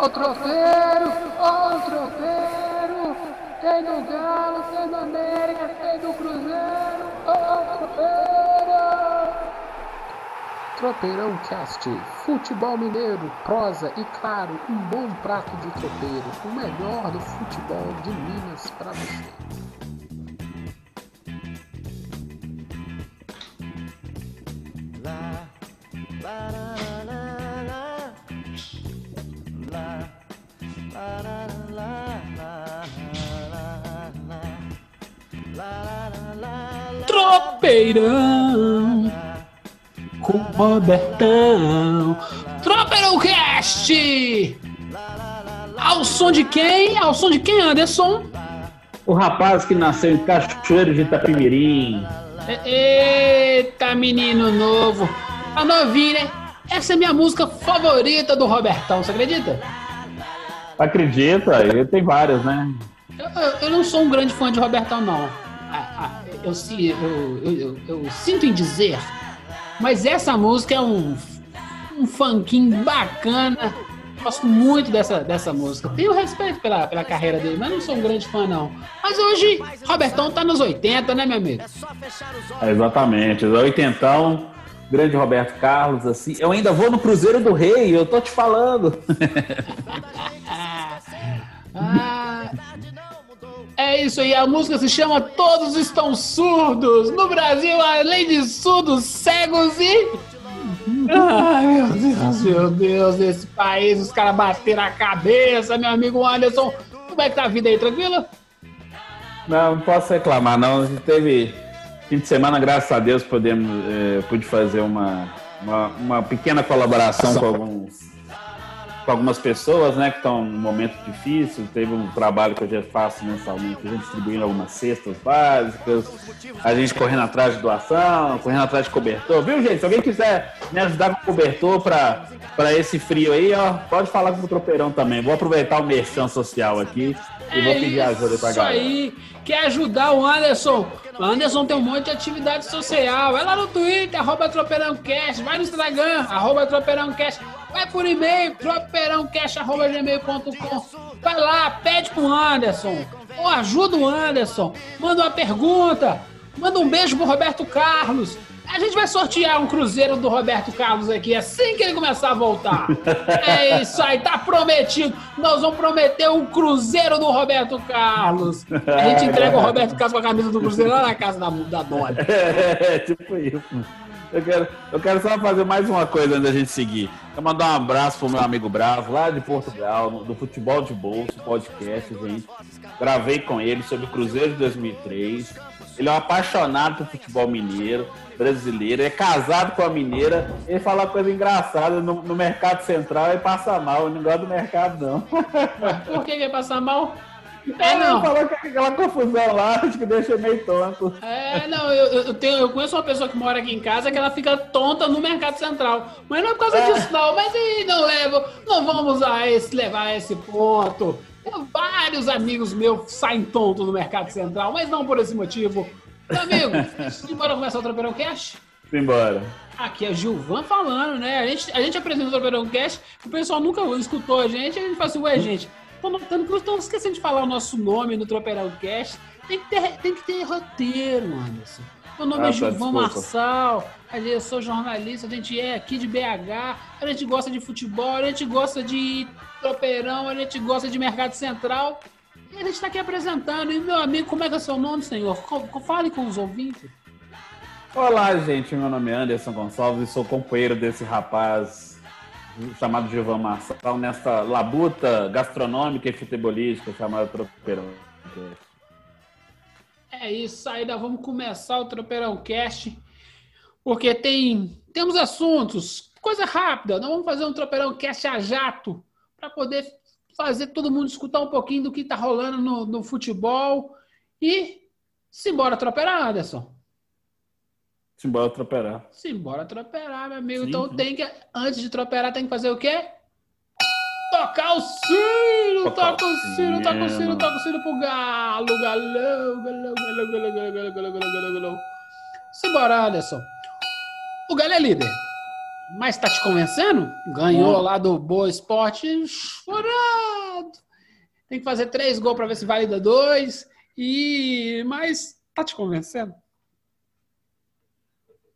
Ó o tropeiro, ó o tropeiro. Tem do Galo, tem do América, tem do Cruzeiro. Ó o tropeiro. Tropeirão Cast, futebol mineiro, prosa e claro, um bom prato de tropeiro, o melhor do futebol de Minas para você. Tropeirão com Robertão. Tropeirão Cast! Ao som de quem? Ao som de quem, Anderson? O rapaz que nasceu em Cachoeiro de Itapimirim. Eita, menino novo. A novinha, né? Essa é minha música favorita do Robertão, você acredita? Acredita, ele tem várias, né? Eu, eu, eu não sou um grande fã de Robertão, não. Eu, eu, eu, eu, sinto em dizer, mas essa música é um, um funkinho bacana. Gosto muito dessa, dessa música. Tenho respeito pela, pela carreira dele, mas não sou um grande fã, não. Mas hoje, Robertão tá nos 80, né, meu amigo? É, exatamente, os 80 grande Roberto Carlos, assim. Eu ainda vou no Cruzeiro do Rei, eu tô te falando. ah, é isso aí, a música se chama Todos Estão Surdos. No Brasil, além de surdos, cegos e. Ai, meu Deus, meu Deus, nesse país, os caras bateram a cabeça, meu amigo Anderson. Como é que tá a vida aí, tranquila? Não, não posso reclamar, não. A gente teve fim de semana, graças a Deus, podemos, eh, pude fazer uma, uma, uma pequena colaboração com alguns com algumas pessoas, né, que estão num momento difícil. Teve um trabalho que eu já faço mensalmente, a gente distribuindo algumas cestas básicas, a gente correndo atrás de doação, correndo atrás de cobertor. Viu, gente? Se alguém quiser me ajudar com cobertor para esse frio aí, ó, pode falar com o Tropeirão também. Vou aproveitar o merchan social aqui e vou pedir ajuda pra galera. Isso aí, quer ajudar o Anderson? O Anderson tem um monte de atividade social. Vai lá no Twitter, arroba TropeirãoCast, vai no Instagram, arroba TropeirãoCast Vai por e-mail, tropeirãocast.gmail.com. Vai lá, pede pro Anderson. Ou ajuda o Anderson. Manda uma pergunta. Manda um beijo pro Roberto Carlos. A gente vai sortear um cruzeiro do Roberto Carlos aqui assim que ele começar a voltar. É isso aí, tá prometido. Nós vamos prometer um cruzeiro do Roberto Carlos. A gente entrega o Roberto Carlos com a camisa do cruzeiro lá na casa da, da Dona. É, tipo isso. Eu quero, eu quero só fazer mais uma coisa antes da gente seguir. Quero mandar um abraço pro meu amigo Bravo, lá de Portugal, do Futebol de Bolso podcast, gente. Gravei com ele sobre o Cruzeiro de 2003. Ele é um apaixonado por futebol mineiro, brasileiro, é casado com a mineira. Ele fala coisa engraçada no, no mercado central e passa mal. Ele não gosta do mercado, não. Por que ele passa mal? É, não. falou que aquela confusão lá, acho que deixa meio tonto. É, não, eu, eu, tenho, eu conheço uma pessoa que mora aqui em casa que ela fica tonta no Mercado Central. Mas não é por causa é. disso, não. Mas aí não levo, não vamos a esse, levar a esse ponto. Vários amigos meus saem tontos no Mercado Central, mas não por esse motivo. Meu amigo, bora começar o Tropeirão Cash? Simbora. Aqui é Gilvan falando, né? A gente, a gente apresenta o Tropeirão Cash, o pessoal nunca escutou a gente, a gente fala assim, ué, gente Tô notando que nós estamos esquecendo de falar o nosso nome no Tropeirão Cast. Tem que ter, tem que ter roteiro, Anderson. Meu nome ah, é Gilvão Marçal, eu sou jornalista, a gente é aqui de BH, a gente gosta de futebol, a gente gosta de tropeirão, a gente gosta de mercado central. E a gente está aqui apresentando. E meu amigo, como é que é o seu nome, senhor? Fale com os ouvintes. Olá, gente. Meu nome é Anderson Gonçalves e sou companheiro desse rapaz chamado Gilvan Marçal nessa labuta gastronômica e futebolística chamada Tropeirão É isso aí, vamos começar o Tropeirão Cast, porque tem temos assuntos, coisa rápida, nós vamos fazer um Tropeirão Cast a jato, para poder fazer todo mundo escutar um pouquinho do que está rolando no, no futebol e simbora troperar, Anderson. Simbora troperar. Simbora troperar, meu amigo. Sim, então sim. tem que. Antes de troperar, tem que fazer o quê? Tocar o sino! Toca o sino, toca o sino, toca o sino pro galo, galão, galão, galão, galão, galão, galão, galão, galão, galão. Simbora, Anderson. O galo é líder. Mas tá te convencendo? Ganhou lá do Boa Esporte chorado. Tem que fazer três gols para ver se valida dois. E mas tá te convencendo?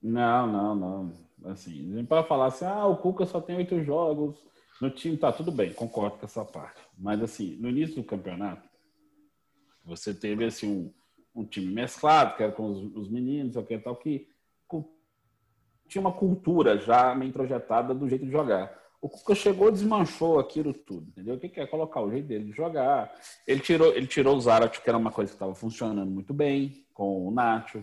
Não, não, não. Assim, a gente pode falar assim, ah, o Cuca só tem oito jogos no time, tá tudo bem, concordo com essa parte. Mas assim, no início do campeonato, você teve assim um, um time mesclado, que era com os, os meninos, o que tal, que tinha uma cultura já meio introjetada do jeito de jogar. O Cuca chegou e desmanchou aquilo tudo, entendeu? O que é colocar o jeito dele de jogar. Ele tirou, ele tirou o Zarat, que era uma coisa que estava funcionando muito bem, com o Nacho.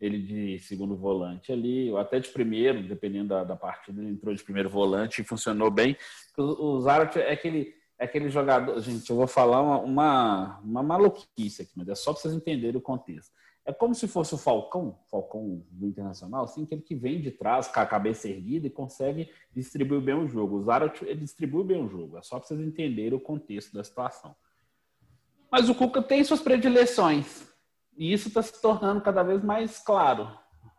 Ele de segundo volante ali, ou até de primeiro, dependendo da, da partida, ele entrou de primeiro volante e funcionou bem. O, o Zarat é aquele, é aquele jogador. Gente, eu vou falar uma, uma, uma maluquice aqui, mas é só para vocês entenderem o contexto. É como se fosse o Falcão, Falcão do Internacional, assim, aquele que vem de trás com a cabeça erguida e consegue distribuir bem o jogo. O Zarat, distribui bem o jogo. É só para vocês entenderem o contexto da situação. Mas o Cuca tem suas predileções. E isso está se tornando cada vez mais claro.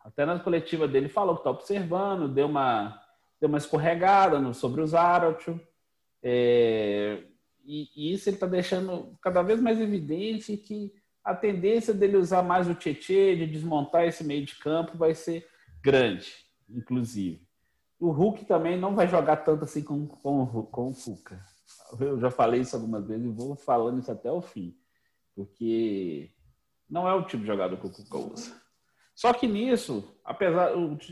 Até na coletiva dele falou que está observando, deu uma, deu uma escorregada no, sobre o Zarat. É, e, e isso ele está deixando cada vez mais evidente que a tendência dele usar mais o Tietê, de desmontar esse meio de campo, vai ser grande, inclusive. O Hulk também não vai jogar tanto assim com, com, com o Fuca. Eu já falei isso algumas vezes e vou falando isso até o fim. Porque não é o tipo de jogador que o Cuca usa. Só que nisso, apesar,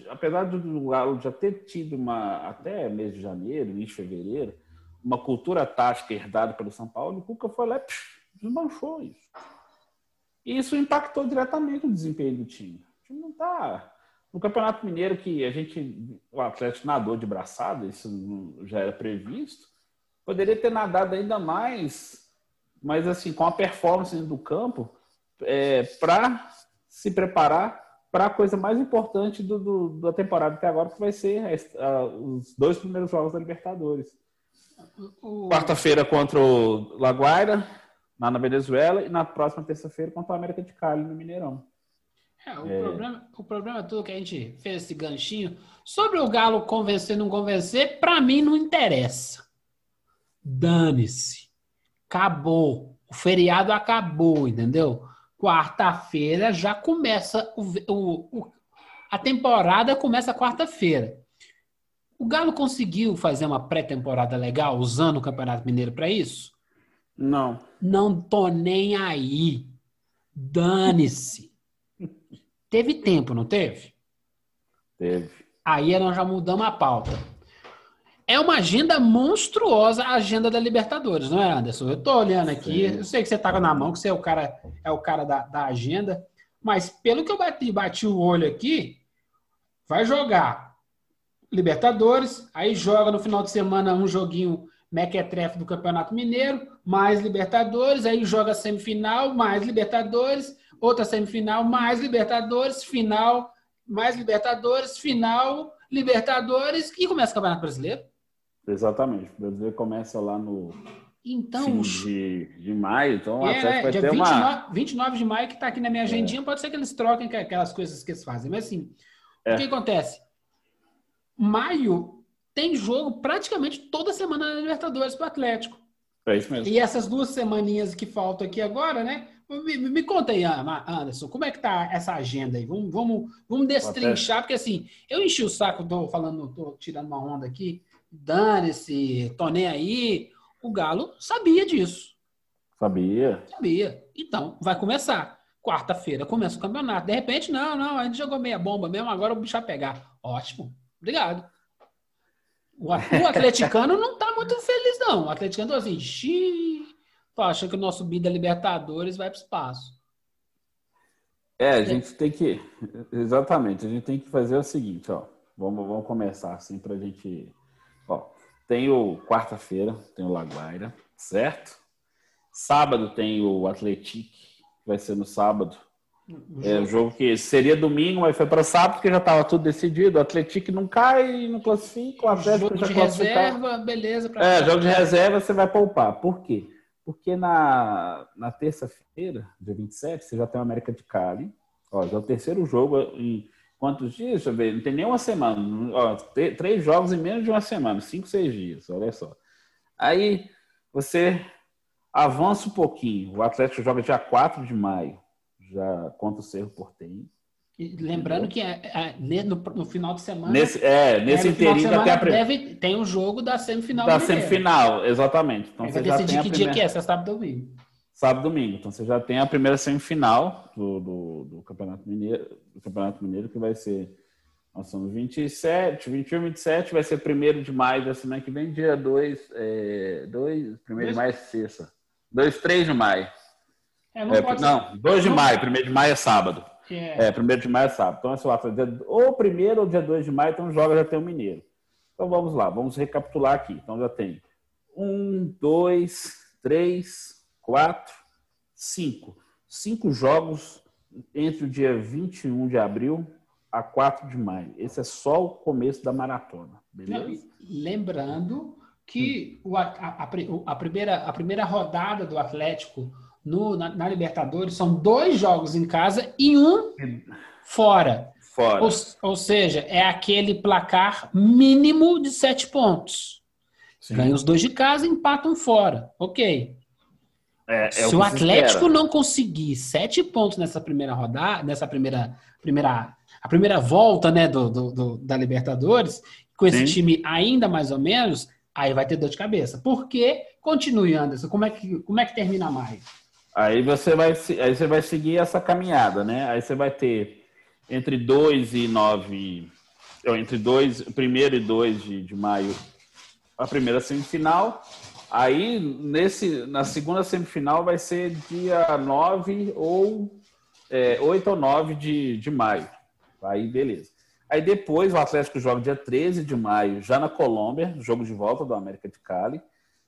apesar do Galo já ter tido uma, até mês de janeiro, início de fevereiro, uma cultura tática herdada pelo São Paulo, o Cuca foi lá e desmanchou isso. E isso impactou diretamente o desempenho do time. O time não está. No Campeonato Mineiro, que a gente. O Atlético nadou de braçada, isso já era previsto. Poderia ter nadado ainda mais, mas assim, com a performance do campo, é, para se preparar para a coisa mais importante do, do, da temporada até agora, que vai ser os dois primeiros jogos da Libertadores. Quarta-feira contra o Laguaira, lá na Venezuela e na próxima terça-feira contra o América de Cali no Mineirão. É, o, é... Problema, o problema todo que a gente fez esse ganchinho sobre o Galo convencer não convencer, para mim não interessa. Dane-se. Acabou. O feriado acabou, entendeu? Quarta-feira já começa o, o, o a temporada começa quarta-feira. O Galo conseguiu fazer uma pré-temporada legal usando o Campeonato Mineiro para isso? Não. Não tô nem aí. Dane-se. teve tempo, não teve? Teve. Aí nós já mudamos a pauta. É uma agenda monstruosa a agenda da Libertadores, não é, Anderson? Eu tô olhando aqui, Sim. eu sei que você tá na mão, que você é o cara, é o cara da, da agenda, mas pelo que eu bati, bati o olho aqui, vai jogar Libertadores, aí joga no final de semana um joguinho mequetrefe do Campeonato Mineiro, mais Libertadores, aí joga semifinal, mais Libertadores, outra semifinal, mais Libertadores, final, mais Libertadores, final, Libertadores e começa o Campeonato Brasileiro. Exatamente. O brasileiro começa lá no então, fim de, de maio, então é, vai dia ter 29, uma... 29 de maio que está aqui na minha é. agendinha, é. pode ser que eles troquem aquelas coisas que eles fazem, mas assim, é. o que acontece? Maio tem jogo praticamente toda semana na Libertadores para o Atlético. É isso mesmo. E essas duas semaninhas que faltam aqui agora, né? Me, me conta aí, Anderson, como é que tá essa agenda aí? Vamos, vamos, vamos destrinchar, porque assim, eu enchi o saco, tô falando, tô tirando uma onda aqui, dane-se, tô nem aí. O Galo sabia disso. Sabia. Sabia. Então, vai começar. Quarta-feira começa o campeonato. De repente, não, não, a gente jogou meia bomba mesmo, agora o bicho vai pegar. Ótimo. Obrigado. O, atleticano não tá muito feliz, não. O atleticano tá assim, xiii, tô achando que o nosso bid da Libertadores vai para o espaço. É, a gente tem que. Exatamente, a gente tem que fazer o seguinte, ó. Vamos, vamos começar assim para a gente. Ó, tem o quarta-feira, tem o Laguaira, certo? Sábado tem o Atlético, que vai ser no sábado. É um jogo que seria domingo, mas foi para sábado porque já estava tudo decidido. O Atlético não cai, não classifica, o Atlético jogo já de reserva, beleza. É, jogo de reserva você vai poupar. Por quê? Porque na, na terça-feira, dia 27, você já tem o América de Cali. Ó, já é o terceiro jogo em, quantos dias? Deixa eu ver, não tem nem uma semana. Ó, três jogos em menos de uma semana, cinco, seis dias, olha só. Aí você avança um pouquinho. O Atlético joga dia 4 de maio, já contra o Cerro Portenho. E lembrando que é, é, no, no, final de semana. Nesse, é, nesse é, inteirinho até a deve, tem um jogo da semifinal. Da semifinal, exatamente. Então, você vai decidir que primeira... dia que é, sábado ou domingo. Sábado domingo. Então você já tem a primeira semifinal do, do, do, Campeonato Mineiro, do Campeonato Mineiro, que vai ser. Nós somos 27, 21, 27, vai ser primeiro de maio da semana que vem, dia 2, é, 2 primeiro de maio é sexta. 2, 3 de maio. É, não, é, não 2 de maio, primeiro de maio é sábado. É. é, primeiro de maio é sábado. Então, esse Atlético, ou primeiro ou dia 2 de maio, então joga já tem o Mineiro. Então vamos lá, vamos recapitular aqui. Então já tem um, dois, três, quatro, cinco. Cinco jogos entre o dia 21 de abril a 4 de maio. Esse é só o começo da maratona, beleza? Lembrando que o, a, a, a, primeira, a primeira rodada do Atlético no, na, na, Libertadores são dois jogos em casa e um fora. Fora. Ou, ou seja, é aquele placar mínimo de sete pontos. Ganha os dois de casa e empatam fora. Ok. É, é se o, o Atlético não conseguir sete pontos nessa primeira rodada, nessa primeira, primeira, a primeira volta né, do, do, do da Libertadores, com esse Sim. time ainda mais ou menos, aí vai ter dor de cabeça. Porque, continue, Anderson, como é que, como é que termina mais? Aí você vai, aí você vai seguir essa caminhada, né? Aí você vai ter entre 2 e 9, ou entre 2, primeiro e 2 de, de maio, a primeira semifinal. Aí, nesse, na segunda semifinal, vai ser dia 9 ou é, 8 ou 9 de, de maio. Aí, beleza. Aí depois o Atlético joga dia 13 de maio, já na Colômbia, jogo de volta do América de Cali.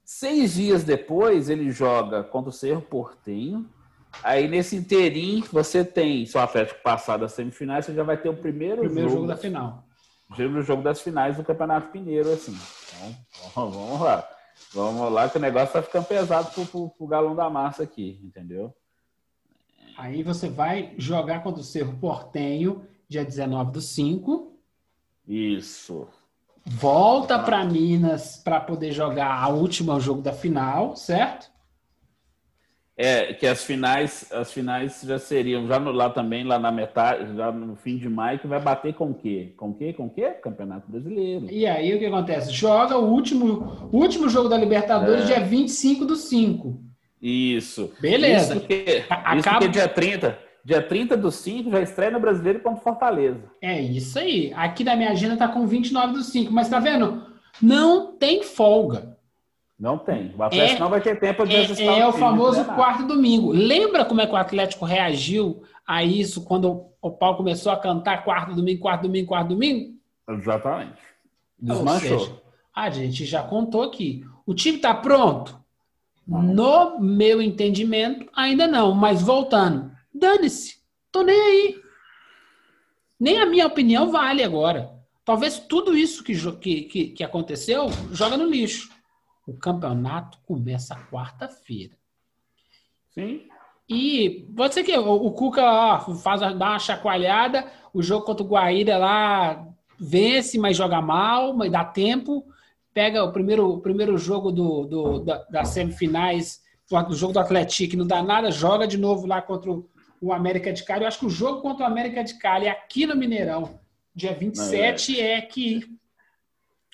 Seis dias depois, ele joga contra o Cerro Portenho. Aí, nesse inteirinho, você tem, se o Atlético passar das semifinais, você já vai ter o primeiro, primeiro jogo, jogo da final. O primeiro jogo das finais do Campeonato Mineiro, assim. Então, vamos lá. Vamos lá, que o negócio tá ficando pesado pro, pro, pro galão da massa aqui, entendeu? Aí você vai jogar contra o Cerro Portenho, dia 19 do 5. Isso volta para Minas para poder jogar a última jogo da final, certo? É, que as finais, as finais já seriam já no, lá também, lá na metade, já no fim de maio, que vai bater com o quê? Com o quê? Com o quê? Campeonato Brasileiro. E aí o que acontece? Joga o último, último jogo da Libertadores é. dia 25 do 5. Isso. Beleza. Isso porque, Acaba... isso porque dia 30, Dia 30 do 5 já estreia no Brasileiro contra Fortaleza. É isso aí. Aqui na minha agenda tá com 29 do 5, mas tá vendo? Não tem folga. Não tem. O Atlético é, não vai ter tempo de é, ajustar É o, o famoso quarto domingo. Lembra como é que o Atlético reagiu a isso quando o pau começou a cantar quarto domingo, quarto domingo, quarto domingo? Exatamente. Desmanchou. Seja, a gente já contou aqui. O time está pronto? No meu entendimento, ainda não. Mas voltando, Dane-se. Tô nem aí. Nem a minha opinião vale agora. Talvez tudo isso que, que, que aconteceu joga no lixo. O campeonato começa quarta-feira. Sim. E pode ser que o, Cuca ó, faz, dá uma chacoalhada, o jogo contra o Guaíra lá vence, mas joga mal, mas dá tempo. Pega o primeiro, o primeiro jogo do, do da, das semifinais, o jogo do Atlético, não dá nada, joga de novo lá contra o, o América de Cali. Eu acho que o jogo contra o América de Cali aqui no Mineirão, dia 27, é... é que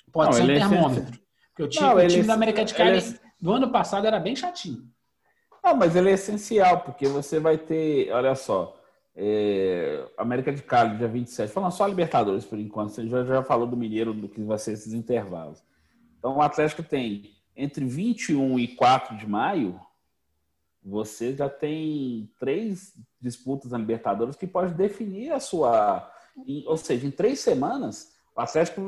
pode não, ser um é termômetro. Porque o time, não, o time é... da América de Cali é... do ano passado era bem chatinho. Não, mas ele é essencial, porque você vai ter, olha só, é, América de Cali, dia 27, falando só Libertadores por enquanto, você já, já falou do Mineiro, do que vai ser esses intervalos. Então o Atlético tem entre 21 e 4 de maio, você já tem três disputas na Libertadores que pode definir a sua. Ou seja, em três semanas, o Atlético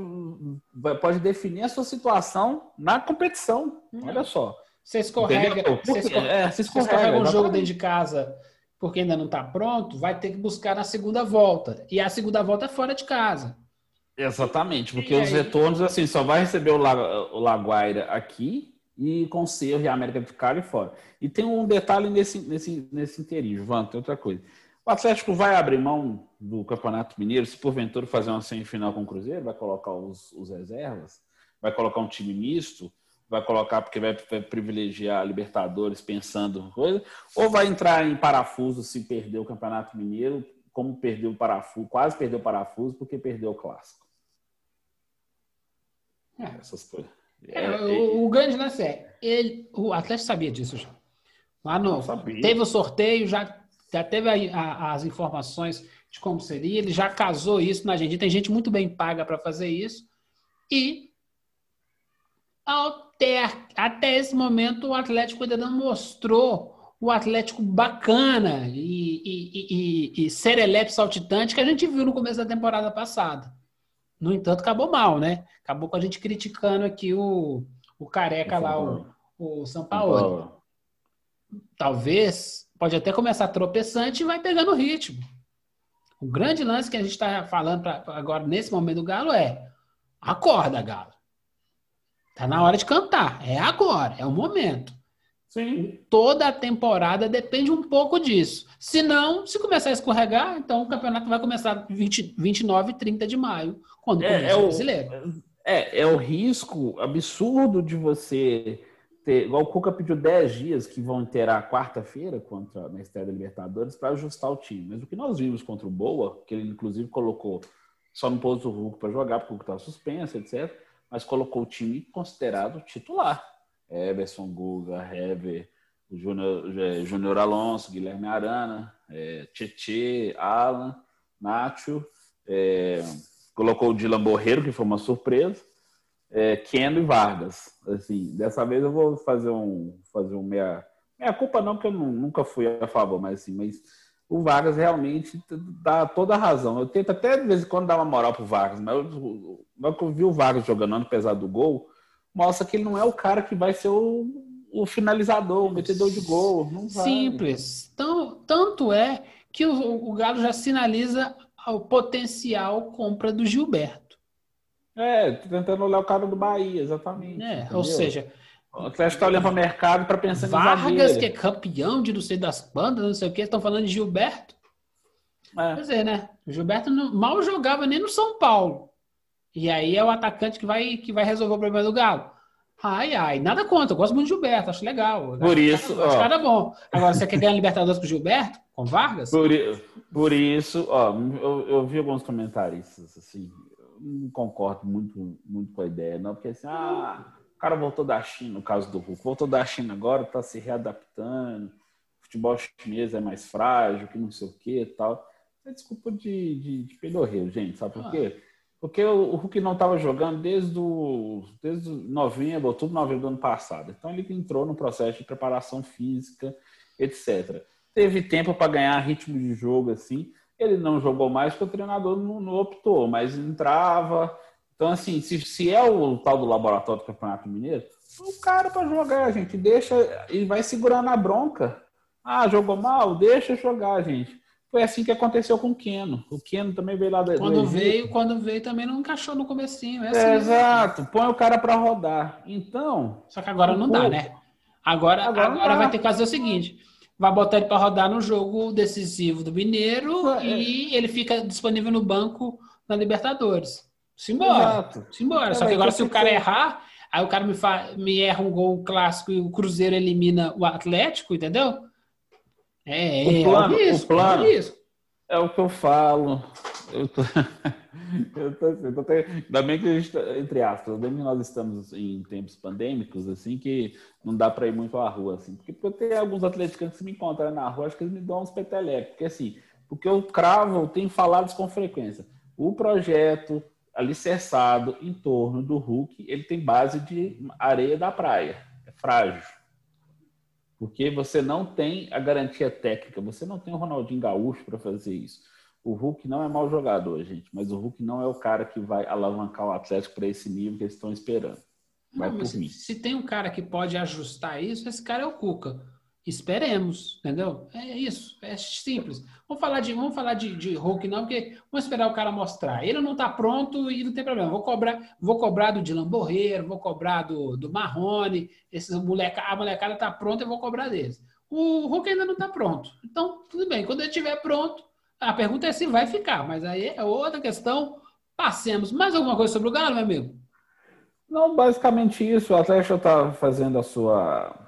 pode definir a sua situação na competição. Olha só. Você escorrega, você escorrega, é, você escorrega, escorrega um jogo dentro de casa porque ainda não está pronto, vai ter que buscar na segunda volta. E a segunda volta é fora de casa. Exatamente, porque e os aí... retornos, assim, só vai receber o, La, o Laguaira aqui e com Cerro e América de Cali fora. E tem um detalhe nesse, nesse, nesse inteirinho, João, tem outra coisa. O Atlético vai abrir mão do Campeonato Mineiro se porventura fazer uma semifinal com o Cruzeiro? Vai colocar os, os reservas? Vai colocar um time misto? Vai colocar porque vai, vai privilegiar a Libertadores pensando coisa? Ou vai entrar em parafuso se perder o Campeonato Mineiro, como perdeu o parafuso, quase perdeu o parafuso porque perdeu o clássico? É. Essas coisas. É, é, o, o grande lance é, ele, o Atlético sabia disso já. Lá no, teve o sorteio, já, já teve a, a, as informações de como seria, ele já casou isso na Argentina. Tem gente muito bem paga para fazer isso. E até, até esse momento o Atlético ainda não mostrou o Atlético bacana e, e, e, e serelepe saltitante que a gente viu no começo da temporada passada. No entanto, acabou mal, né? Acabou com a gente criticando aqui o, o careca lá, o, o São Paulo. Talvez, pode até começar tropeçante e vai pegando o ritmo. O grande lance que a gente está falando pra, agora, nesse momento do Galo, é acorda, Galo. Tá na hora de cantar. É agora, é o momento. Sim. Toda a temporada depende um pouco disso. Se não, se começar a escorregar, então o campeonato vai começar 20, 29 e 30 de maio, quando é, começa é o brasileiro. É, é o risco absurdo de você ter. O Cuca pediu 10 dias que vão ter a quarta-feira contra na estreia da Libertadores para ajustar o time. Mas o que nós vimos contra o Boa, que ele inclusive colocou, só não pôs o Hulk para jogar, porque o Hulk estava suspenso, etc. Mas colocou o time considerado titular. Everson, Guga, Hever, Júnior Alonso, Guilherme Arana, é, Tietê, Alan, Nacho, é, colocou o Dylan Borreiro, que foi uma surpresa, é, Keno e Vargas. Assim, dessa vez eu vou fazer um fazer um meia minha culpa não que eu nunca fui a favor, mas assim, mas o Vargas realmente dá toda a razão. Eu tento até de vez em quando dar uma moral pro Vargas, mas eu, eu, eu vi o Vargas jogando apesar do gol, mostra que ele não é o cara que vai ser o, o finalizador, o metedor de gol. Simples. Então, tanto é que o, o Galo já sinaliza o potencial compra do Gilberto. É, tentando olhar o cara do Bahia, exatamente. É, ou seja, o Atlético está olhando para o mercado para pensar Vargas, que é campeão de não sei das bandas, não sei o que, estão falando de Gilberto. É. Quer dizer, né? O Gilberto não, mal jogava nem no São Paulo. E aí é o atacante que vai, que vai resolver o problema do Galo. Ai, ai, nada contra, eu gosto muito do Gilberto, acho legal. Por isso. Acho, acho cara bom. Agora, você quer ganhar Libertadores com o Gilberto? Com Vargas? Por, por isso, ó, eu, eu vi alguns comentaristas, assim, não concordo muito, muito com a ideia, não, porque assim, ah, o cara voltou da China, no caso do Hulk, voltou da China agora, tá se readaptando, o futebol chinês é mais frágil, que não sei o que e tal. É desculpa de, de, de pedorreiro, gente, sabe por ah. quê? Porque o, Hulk não estava jogando desde, o, desde novembro, outubro, novembro do ano passado. Então ele entrou no processo de preparação física, etc. Teve tempo para ganhar ritmo de jogo assim. Ele não jogou mais porque o treinador não, não optou, mas entrava. Então, assim, se, se é o tal do laboratório do Campeonato Mineiro, o cara para jogar, gente, deixa e vai segurando a bronca. Ah, jogou mal? Deixa jogar, gente. Foi assim que aconteceu com o Keno. O Keno também veio lá da Quando veio, quando veio também não encaixou no comecinho. É assim é, exato. Põe o cara para rodar. Então. Só que agora não dá, né? Agora, agora, agora vai ter que fazer o seguinte: vai botar ele para rodar no jogo decisivo do Mineiro é. e ele fica disponível no banco na Libertadores. Simbora. Exato. Simbora. É, Só que agora, se o cara errar, aí o cara me, fa... me erra um gol clássico e o Cruzeiro elimina o Atlético, entendeu? É, o plano, é o risco, o plano é, o, é o que eu falo. Eu tô, eu tô, eu tô até, ainda bem que a gente, tá, entre aspas, ainda bem que nós estamos em tempos pandêmicos, assim, que não dá para ir muito à rua, assim. Porque, porque alguns atleticanos que se me encontram na rua, acho que eles me dão uns petelecos. Porque, assim, porque eu cravo, eu tenho falado com frequência. O projeto alicerçado em torno do Hulk, ele tem base de areia da praia. É frágil. Porque você não tem a garantia técnica, você não tem o Ronaldinho Gaúcho para fazer isso. O Hulk não é mau jogador, gente, mas o Hulk não é o cara que vai alavancar o Atlético para esse nível que eles estão esperando. Vai não, se, se, tem um cara que pode ajustar isso, esse cara é o Cuca. Esperemos, entendeu? É isso, é simples. Vamos falar de, vamos falar de, de Hulk não, porque vamos esperar o cara mostrar. Ele não está pronto e não tem problema. Vou cobrar, vou cobrar do Dylan Borreiro, vou cobrar do, do Marrone, esses moleca, a molecada está pronta, eu vou cobrar deles. O Hulk ainda não está pronto. Então, tudo bem. Quando ele estiver pronto, a pergunta é se vai ficar. Mas aí é outra questão. Passemos. Mais alguma coisa sobre o Galo, meu amigo? Não, basicamente isso. O Atlético está fazendo a sua,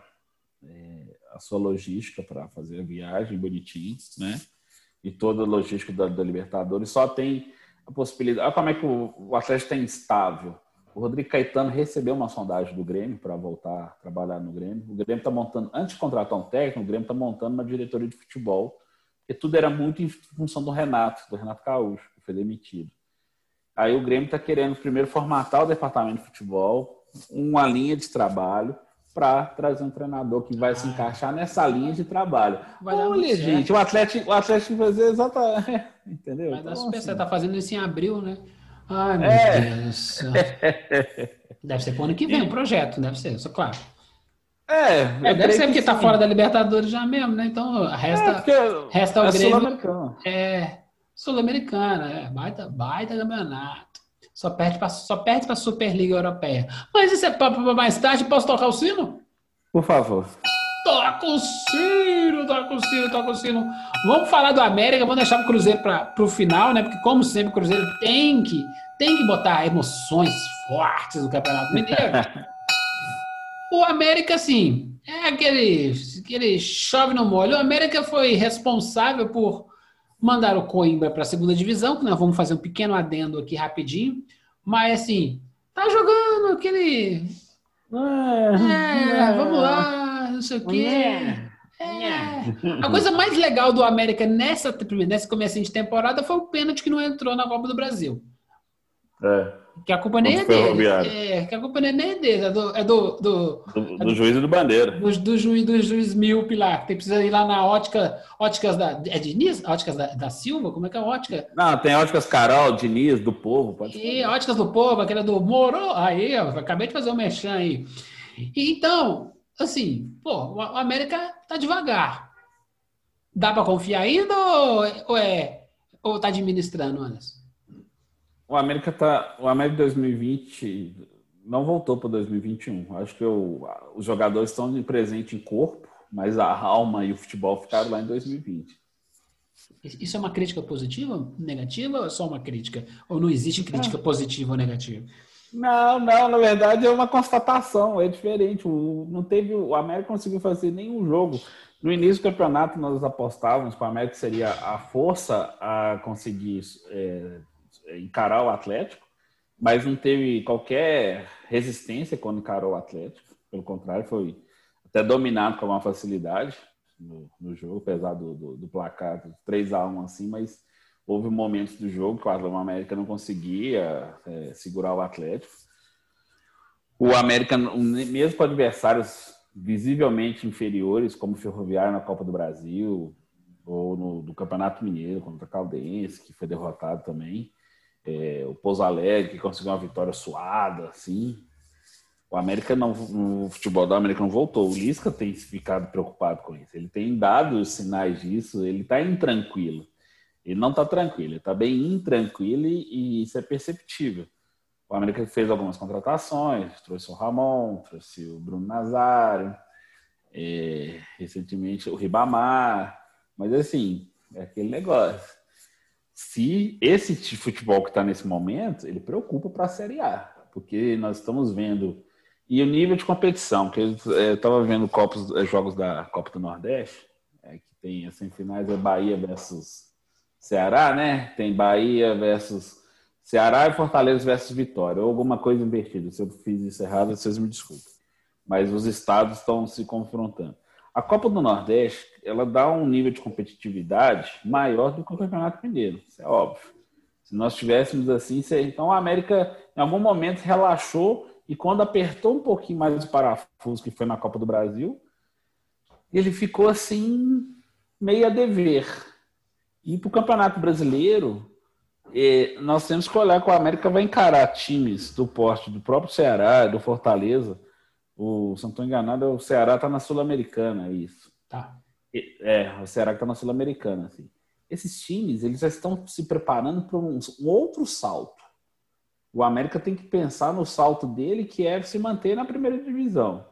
a sua logística para fazer a viagem bonitinho, né? E toda a logística da, da Libertadores. Só tem a possibilidade. Olha como é que o, o Atlético está instável. O Rodrigo Caetano recebeu uma sondagem do Grêmio para voltar a trabalhar no Grêmio. O Grêmio está montando, antes de contratar um técnico, o Grêmio está montando uma diretoria de futebol, porque tudo era muito em função do Renato, do Renato Caúcho, que foi demitido. Aí o Grêmio está querendo primeiro formatar o departamento de futebol, uma linha de trabalho, para trazer um treinador que vai ah. se encaixar nessa linha de trabalho. Vai Olha, gente, o Atlético, o Atlético vai fazer exatamente. Entendeu? Vai então, dar super assim, Você tá fazendo isso em abril, né? Ai, meu é. Deus. deve ser pro ano que vem o um projeto, deve ser, isso claro. É, é deve ser porque tá sim. fora da Libertadores já mesmo, né? Então resta, é resta o é Grêmio. Sul-Americana. É, Sul-Americana, é, baita, baita campeonato. Só perde para só perde para Superliga Europeia. Mas isso é para mais tarde, posso tocar o sino? Por favor. Toca o sino, toca o sino, toca o sino. Vamos falar do América, vamos deixar o Cruzeiro para o final, né? Porque, como sempre, o Cruzeiro tem que, tem que botar emoções fortes no Campeonato Mineiro. o América, assim, é aquele, aquele chove no molho. O América foi responsável por mandar o Coimbra para a segunda divisão, que nós vamos fazer um pequeno adendo aqui rapidinho. Mas, assim, tá jogando aquele. É, é, vamos lá, não sei o quê. É. A coisa mais legal do América nessa, nesse começo de temporada foi o pênalti que não entrou na Copa do Brasil. É. Que a culpa nem é dele. É, que a culpa nem é dele, é do. É do, do, do, do, juiz e do bandeira. Do, do, juiz, do juiz Milpe lá, que tem, precisa ir lá na ótica. Óticas da. É Diniz? Óticas da, da Silva? Como é que é a ótica? Não, tem óticas Carol, Diniz, do povo. Pode e falar. óticas do povo, aquela do Moro. Aí, ó, acabei de fazer o um mexão aí. Então, assim, pô, o América tá devagar. Dá para confiar ainda ou, ou, é ou tá administrando, Anderson? O América tá, o América 2020 não voltou para 2021. Acho que o, os jogadores estão presente em corpo, mas a alma e o futebol ficaram lá em 2020. Isso é uma crítica positiva, negativa ou é só uma crítica? Ou não existe crítica é. positiva ou negativa? Não, não, na verdade é uma constatação, é diferente. O, não teve, o América conseguiu fazer nenhum jogo. No início do campeonato, nós apostávamos que o América seria a força a conseguir é, encarar o Atlético, mas não teve qualquer resistência quando encarou o Atlético. Pelo contrário, foi até dominado com uma facilidade no, no jogo, apesar do, do, do placar 3 a 1 assim, mas houve momentos do jogo que o Atlético América não conseguia é, segurar o Atlético. O América, mesmo com adversários visivelmente inferiores, como o Ferroviário na Copa do Brasil, ou no do Campeonato Mineiro contra o Caldense, que foi derrotado também, é, o Pouso Alegre, que conseguiu uma vitória suada, assim. O América não, o futebol do América não voltou. O Lisca tem ficado preocupado com isso. Ele tem dado sinais disso. Ele está intranquilo. Ele não está tranquilo, ele está bem intranquilo e, isso é perceptível. O América fez algumas contratações, trouxe o Ramon, trouxe o Bruno Nazário, é, recentemente o Ribamar, mas assim, é aquele negócio. Se esse futebol que está nesse momento, ele preocupa para a Série A, porque nós estamos vendo e o nível de competição, que eu estava vendo copos, é, jogos da Copa do Nordeste, é, que tem as semifinais é Bahia versus Ceará, né? Tem Bahia versus Ceará e Fortaleza versus Vitória, ou alguma coisa invertida. Se eu fiz isso errado, vocês me desculpem. Mas os estados estão se confrontando. A Copa do Nordeste, ela dá um nível de competitividade maior do que o Campeonato Mineiro, isso é óbvio. Se nós tivéssemos assim, então a América em algum momento relaxou e quando apertou um pouquinho mais o parafuso que foi na Copa do Brasil, ele ficou assim meio a dever. E para o Campeonato Brasileiro, é, nós temos que olhar que o América vai encarar times do porte do próprio Ceará, do Fortaleza. O, se não estou enganado, o Ceará está na Sul-Americana, é isso. Tá. É, o Ceará está na Sul-Americana. Assim. Esses times, eles já estão se preparando para um, um outro salto. O América tem que pensar no salto dele, que é se manter na primeira divisão.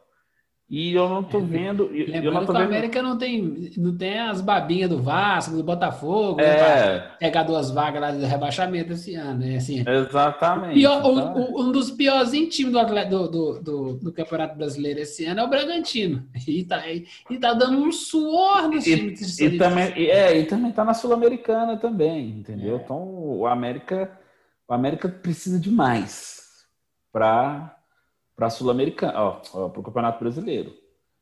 E eu não tô vendo. Lembrando eu não tô que vendo... a América não tem, não tem as babinhas do Vasco, do Botafogo, é. né, pegar duas vagas lá do rebaixamento esse ano, né? Assim, Exatamente. Pior, então... o, o, um dos piorzinhos times do, do, do, do, Campeonato Brasileiro esse ano é o Bragantino. E tá, e, e tá dando um suor nos e, times. E, também, e, é, e também tá na Sul-Americana também, entendeu? É. Então o América, o América precisa de mais para a Sul-Americana, para o Campeonato Brasileiro.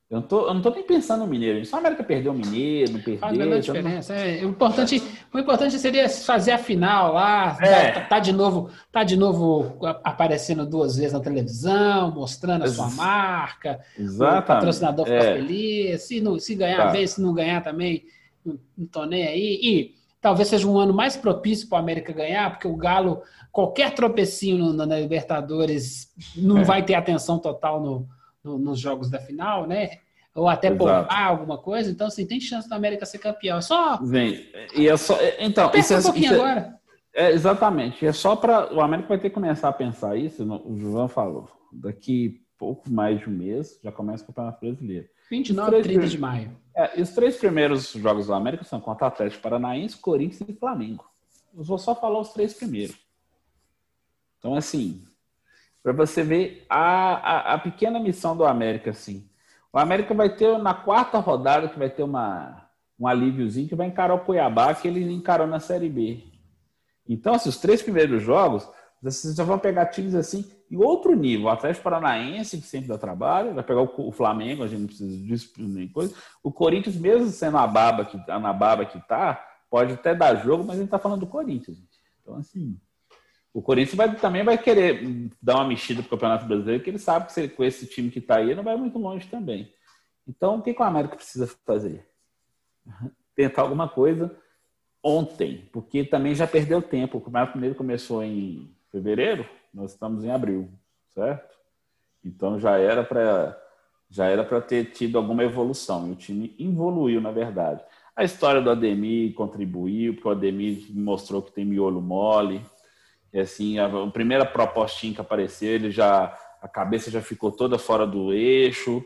Eu não, tô, eu não tô nem pensando no Mineiro. Só a América perdeu o Mineiro, não perdeu. Faz a diferença. Não... É, o, importante, o importante seria fazer a final lá, é. tá, tá, de novo, tá de novo aparecendo duas vezes na televisão, mostrando a sua marca. Exatamente. O patrocinador fica é. feliz. Se, não, se ganhar, tá. vem, se não ganhar também, não, não tô nem aí. E talvez seja um ano mais propício para o América ganhar, porque o Galo, qualquer tropecinho na Libertadores, não é. vai ter atenção total no no, nos jogos da final, né? Ou até Exato. poupar alguma coisa. Então, assim, tem chance da América ser campeão. É só. Vem. E é só. É, então, isso é, um pouquinho isso é, agora. É, exatamente. É só para. O América vai ter que começar a pensar isso. O João falou. Daqui pouco mais de um mês já começa o Campeonato Brasileiro. 29 e 30 de maio. É, e os três primeiros jogos do América são contra Atlético Paranaense, Corinthians e Flamengo. Eu vou só falar os três primeiros. Então, assim, para você ver a, a, a, pequena missão do América, assim. O América vai ter, na quarta rodada, que vai ter uma, um alíviozinho, que vai encarar o Cuiabá, que ele encarou na Série B. Então, assim, os três primeiros jogos, vocês já vão pegar times assim, em outro nível. O Atlético Paranaense, que sempre dá trabalho, vai pegar o, Flamengo, a gente não precisa disso nem coisa. O Corinthians, mesmo sendo a baba que, na baba que tá, pode até dar jogo, mas a gente tá falando do Corinthians. Então, assim, o Corinthians vai, também vai querer dar uma mexida para o Campeonato Brasileiro, que ele sabe que se, com esse time que está aí não vai muito longe também. Então, o que, que o América precisa fazer? Tentar alguma coisa ontem, porque também já perdeu tempo. O Campeonato Mineiro começou em fevereiro, nós estamos em abril, certo? Então já era para já era para ter tido alguma evolução. E o time evoluiu, na verdade. A história do Ademir contribuiu, porque o Ademir mostrou que tem miolo mole, e assim, a, primeira propostinha que apareceu, ele já a cabeça já ficou toda fora do eixo,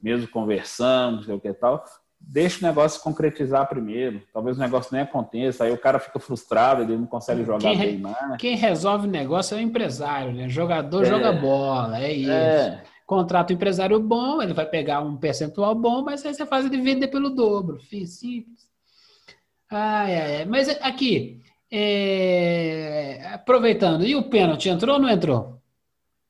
mesmo conversando, sei o que tal. Deixa o negócio concretizar primeiro. Talvez o negócio nem aconteça, aí o cara fica frustrado, ele não consegue jogar quem, bem mais. Quem resolve o negócio é o empresário, né? jogador é, joga bola, é isso. É. Contrata um empresário bom, ele vai pegar um percentual bom, mas aí você faz ele vender pelo dobro. Simples. Ai, ai, ai. Mas aqui, é... Aproveitando, e o pênalti entrou ou não entrou?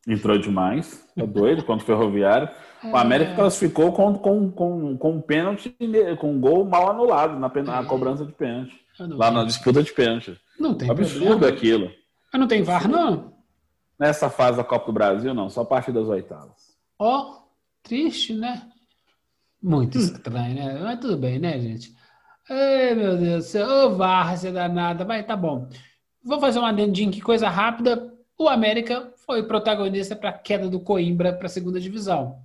Entrou demais, é doido, contra o Ferroviário. O América é... classificou com, com, com, com um pênalti, com um gol mal anulado na, na é... cobrança de pênalti. Lá na disputa de pênalti. Não tem Absurdo problema. aquilo. Mas não tem VAR, não? Nessa fase da Copa do Brasil, não, só a partir das oitavas. Ó, oh, triste, né? Muito estranho, né? Mas tudo bem, né, gente? Ai, meu Deus do céu. Ô, várzea danada. Vai, tá bom. Vou fazer um adendinho que coisa rápida. O América foi protagonista para a queda do Coimbra para a segunda divisão.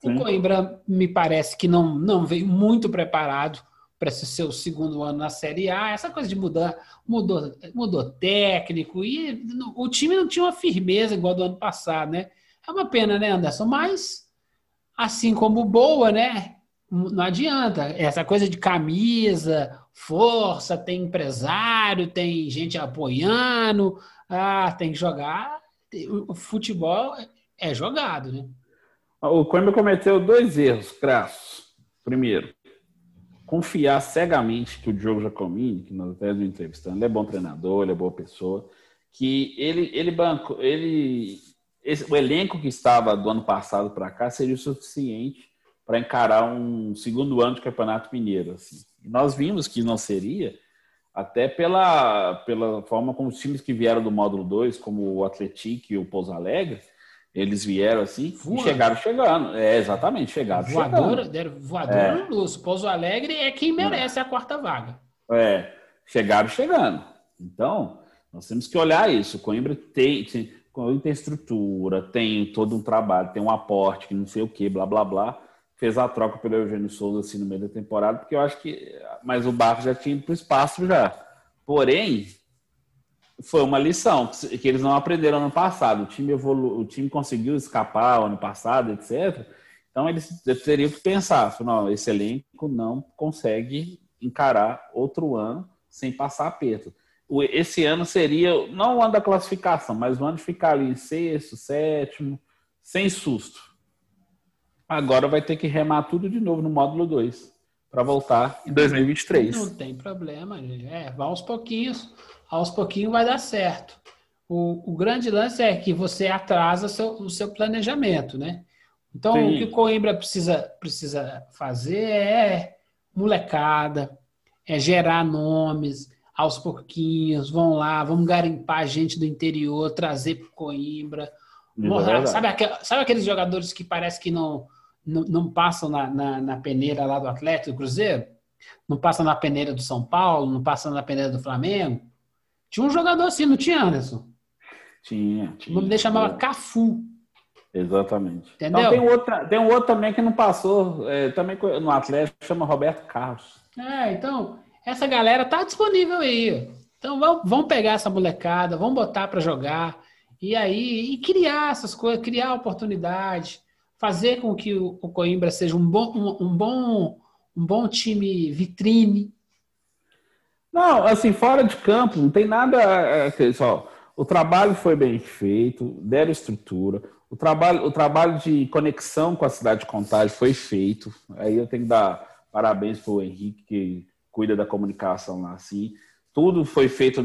Sim. O Coimbra me parece que não, não veio muito preparado para esse seu segundo ano na Série A. Essa coisa de mudar, mudou, mudou técnico e o time não tinha uma firmeza igual do ano passado, né? É uma pena, né, Anderson? Mas, assim como boa, né? não adianta. Essa coisa de camisa, força, tem empresário, tem gente apoiando, ah, tem que jogar. O futebol é jogado, né? O Coimbra cometeu dois erros crassos. Primeiro, confiar cegamente que o Diogo Jacomini, que nós até entrevistando, ele é bom treinador, ele é boa pessoa, que ele, ele banco, ele, esse, o elenco que estava do ano passado para cá seria o suficiente para encarar um segundo ano de Campeonato Mineiro. Assim. E nós vimos que não seria, até pela, pela forma como os times que vieram do módulo 2, como o Atlético e o Pouso Alegre, eles vieram assim Voando. e chegaram chegando. É, exatamente, chegaram voadora, chegando. Deram voadora é. no Lúcio. Pouso Alegre é quem merece é. a quarta vaga. É, chegaram chegando. Então, nós temos que olhar isso. O Coimbra tem, tem, tem estrutura, tem todo um trabalho, tem um aporte, que não sei o que, blá, blá, blá fez a troca pelo Eugênio Souza assim no meio da temporada, porque eu acho que. Mas o Barco já tinha ido para o espaço já. Porém, foi uma lição que eles não aprenderam ano passado. O time evolu... o time conseguiu escapar ano passado, etc. Então eles teriam que pensar, não, esse elenco não consegue encarar outro ano sem passar aperto. Esse ano seria não o ano da classificação, mas o ano de ficar ali em sexto, sétimo, sem susto. Agora vai ter que remar tudo de novo no módulo 2 para voltar em 2023. Não tem problema, é, vai aos pouquinhos, aos pouquinhos vai dar certo. O, o grande lance é que você atrasa seu, o seu planejamento, né? Então, Sim. o que o Coimbra precisa, precisa fazer é molecada, é gerar nomes aos pouquinhos, vão lá, vamos garimpar gente do interior, trazer para Coimbra. Morrar, sabe, sabe aqueles jogadores que parece que não, não, não passam na, na, na, peneira lá do Atlético do Cruzeiro? Não passam na peneira do São Paulo? Não passam na peneira do Flamengo? Tinha um jogador assim, não tinha, Anderson? Tinha. tinha o nome dele chamava Cafu. Exatamente. Entendeu? Então, tem, um outro, tem um outro também que não passou, é, também no Atlético, chama Roberto Carlos. É, então, essa galera tá disponível aí. Então, vamos, vamos pegar essa molecada, vamos botar para jogar. E aí, e criar essas coisas, criar oportunidade, fazer com que o, Coimbra seja um bom, um, um, bom, um bom time vitrine. Não, assim, fora de campo, não tem nada. É, é, o trabalho foi bem feito, deram estrutura. O trabalho, o trabalho de conexão com a cidade de Contagem foi feito. Aí eu tenho que dar parabéns para o Henrique, que cuida da comunicação lá, assim. Tudo foi feito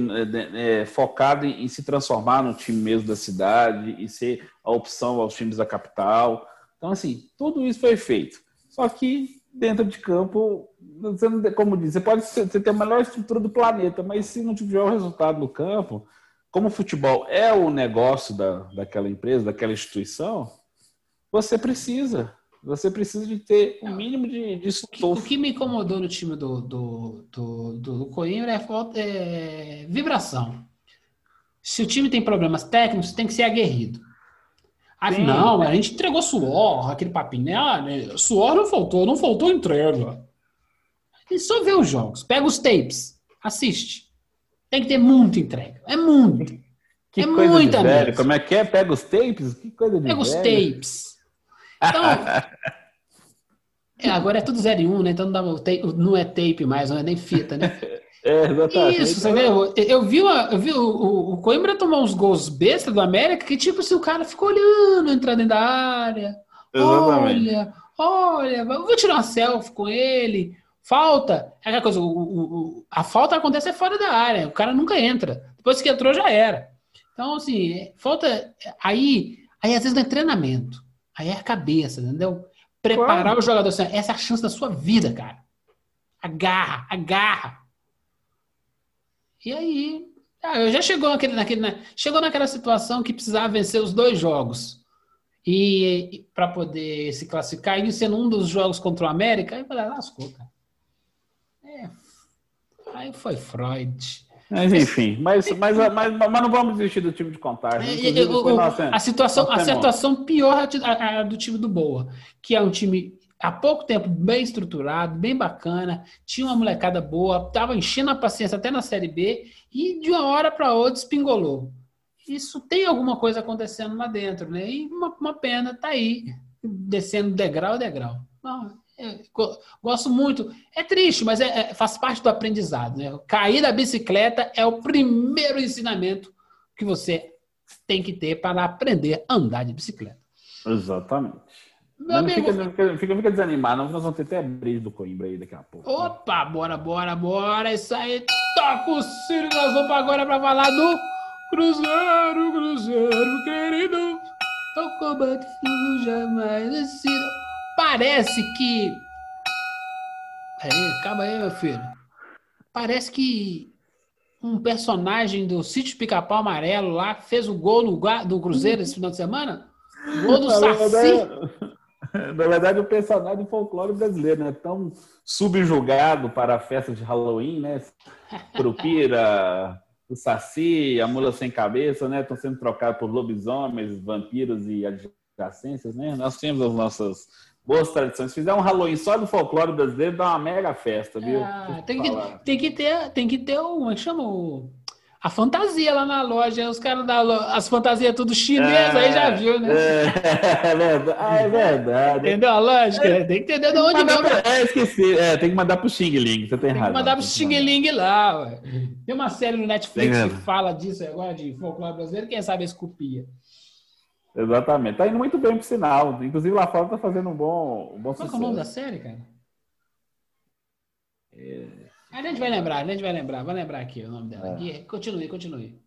é, focado em, em, se transformar no time mesmo da cidade e ser a opção aos times da capital. Então, assim, tudo isso foi feito. Só que dentro de campo, você não, como diz, você pode ter a melhor estrutura do planeta, mas se não tiver o resultado no campo, como o futebol é o negócio da, daquela empresa, daquela instituição, você precisa. Você precisa de ter o um mínimo de, de O que me incomodou no time do, do, do, do Coimbra é, falta, é vibração. Se o time tem problemas técnicos, tem que ser aguerrido. Aí, Sim, não, a gente entregou suor, aquele papinho, né? Ah, né? Suor não faltou, não faltou entrega. E só vê os jogos, pega os tapes, assiste. Tem que ter muita entrega. É muito. Que é coisa muita de velho. Como é que é? Pega os tapes? Que coisa de Pega velho. os tapes. Então, é, agora é tudo 0 e 1, um, né? Então não, dá, não é tape mais, não é nem fita, né? É, exatamente. Isso, você vê? Eu, vi, eu vi o, o, Coimbra tomar uns gols besta do América que, tipo, assim, o cara ficou olhando, entrando dentro da área. Exatamente. Olha, olha, vou tirar uma selfie com ele. Falta, é aquela coisa, o, o, a falta acontece fora da área, o cara nunca entra. Depois que entrou, já era. Então, assim, falta. Aí, aí às vezes não é treinamento. Aí é a cabeça, entendeu? Preparar claro. o jogador. Assim, essa é a chance da sua vida, cara. Agarra, agarra. E aí. Ah, já chegou naquele, naquele, né? chegou naquela situação que precisava vencer os dois jogos. E, e para poder se classificar, e sendo um dos jogos contra o América, aí falei, lascou, cara. É. Aí foi Freud. Mas enfim, mas, mas, mas, mas não vamos desistir do time de contagem. É, o, a situação, a situação pior é a do time do Boa, que é um time há pouco tempo bem estruturado, bem bacana, tinha uma molecada boa, estava enchendo a paciência até na Série B e de uma hora para outra espingolou. Isso tem alguma coisa acontecendo lá dentro, né? E uma, uma pena tá aí, descendo degrau a degrau. Não, é, gosto muito. É triste, mas é, é, faz parte do aprendizado. Né? Cair da bicicleta é o primeiro ensinamento que você tem que ter para aprender a andar de bicicleta. Exatamente. Meu amigo... não fica, fica, fica, desanimado, não, nós vamos ter até brisa do Coimbra aí daqui a pouco. Opa, bora, bora, bora. Isso aí, toca o sino. Nós vamos agora para falar do Cruzeiro, Cruzeiro, querido. Tocou batido jamais vencido. Parece que. Peraí, calma aí, meu filho. Parece que um personagem do Sítio Pica-Pau Amarelo lá fez o gol no, do Cruzeiro esse final de semana. Gol do Saci. Na verdade, o personagem do folclore brasileiro, né? Tão subjugado para a festa de Halloween, né? Curupira, o Saci, a mula sem cabeça, né? Estão sendo trocados por lobisomens, vampiros e adjacências, né? Nós temos as nossas boas tradições. Se fizer um Halloween só do folclore brasileiro, dá uma mega festa, viu? Ah, tem, que, tem, que ter, tem que ter o. Como é que chama? O, a fantasia lá na loja, os caras da loja, as fantasias tudo chinês, é, aí já viu, né? É, é verdade. Ah, é verdade. Entendeu a lógica? É, tem que entender de onde vem. Pra... É, esqueci. É, tem que mandar pro Xing Ling, você tem, tem razão. Tem que mandar pro Xing Ling lá, ué. Tem uma série no Netflix que fala disso agora, de folclore brasileiro, quem sabe esse copia. Exatamente. Tá indo muito bem pro sinal. Inclusive lá fora tá fazendo um bom, um bom Qual sucesso. Qual é o nome da série, cara? É... A gente vai lembrar, a gente vai lembrar, vai lembrar aqui o nome dela. É. Continue, continue.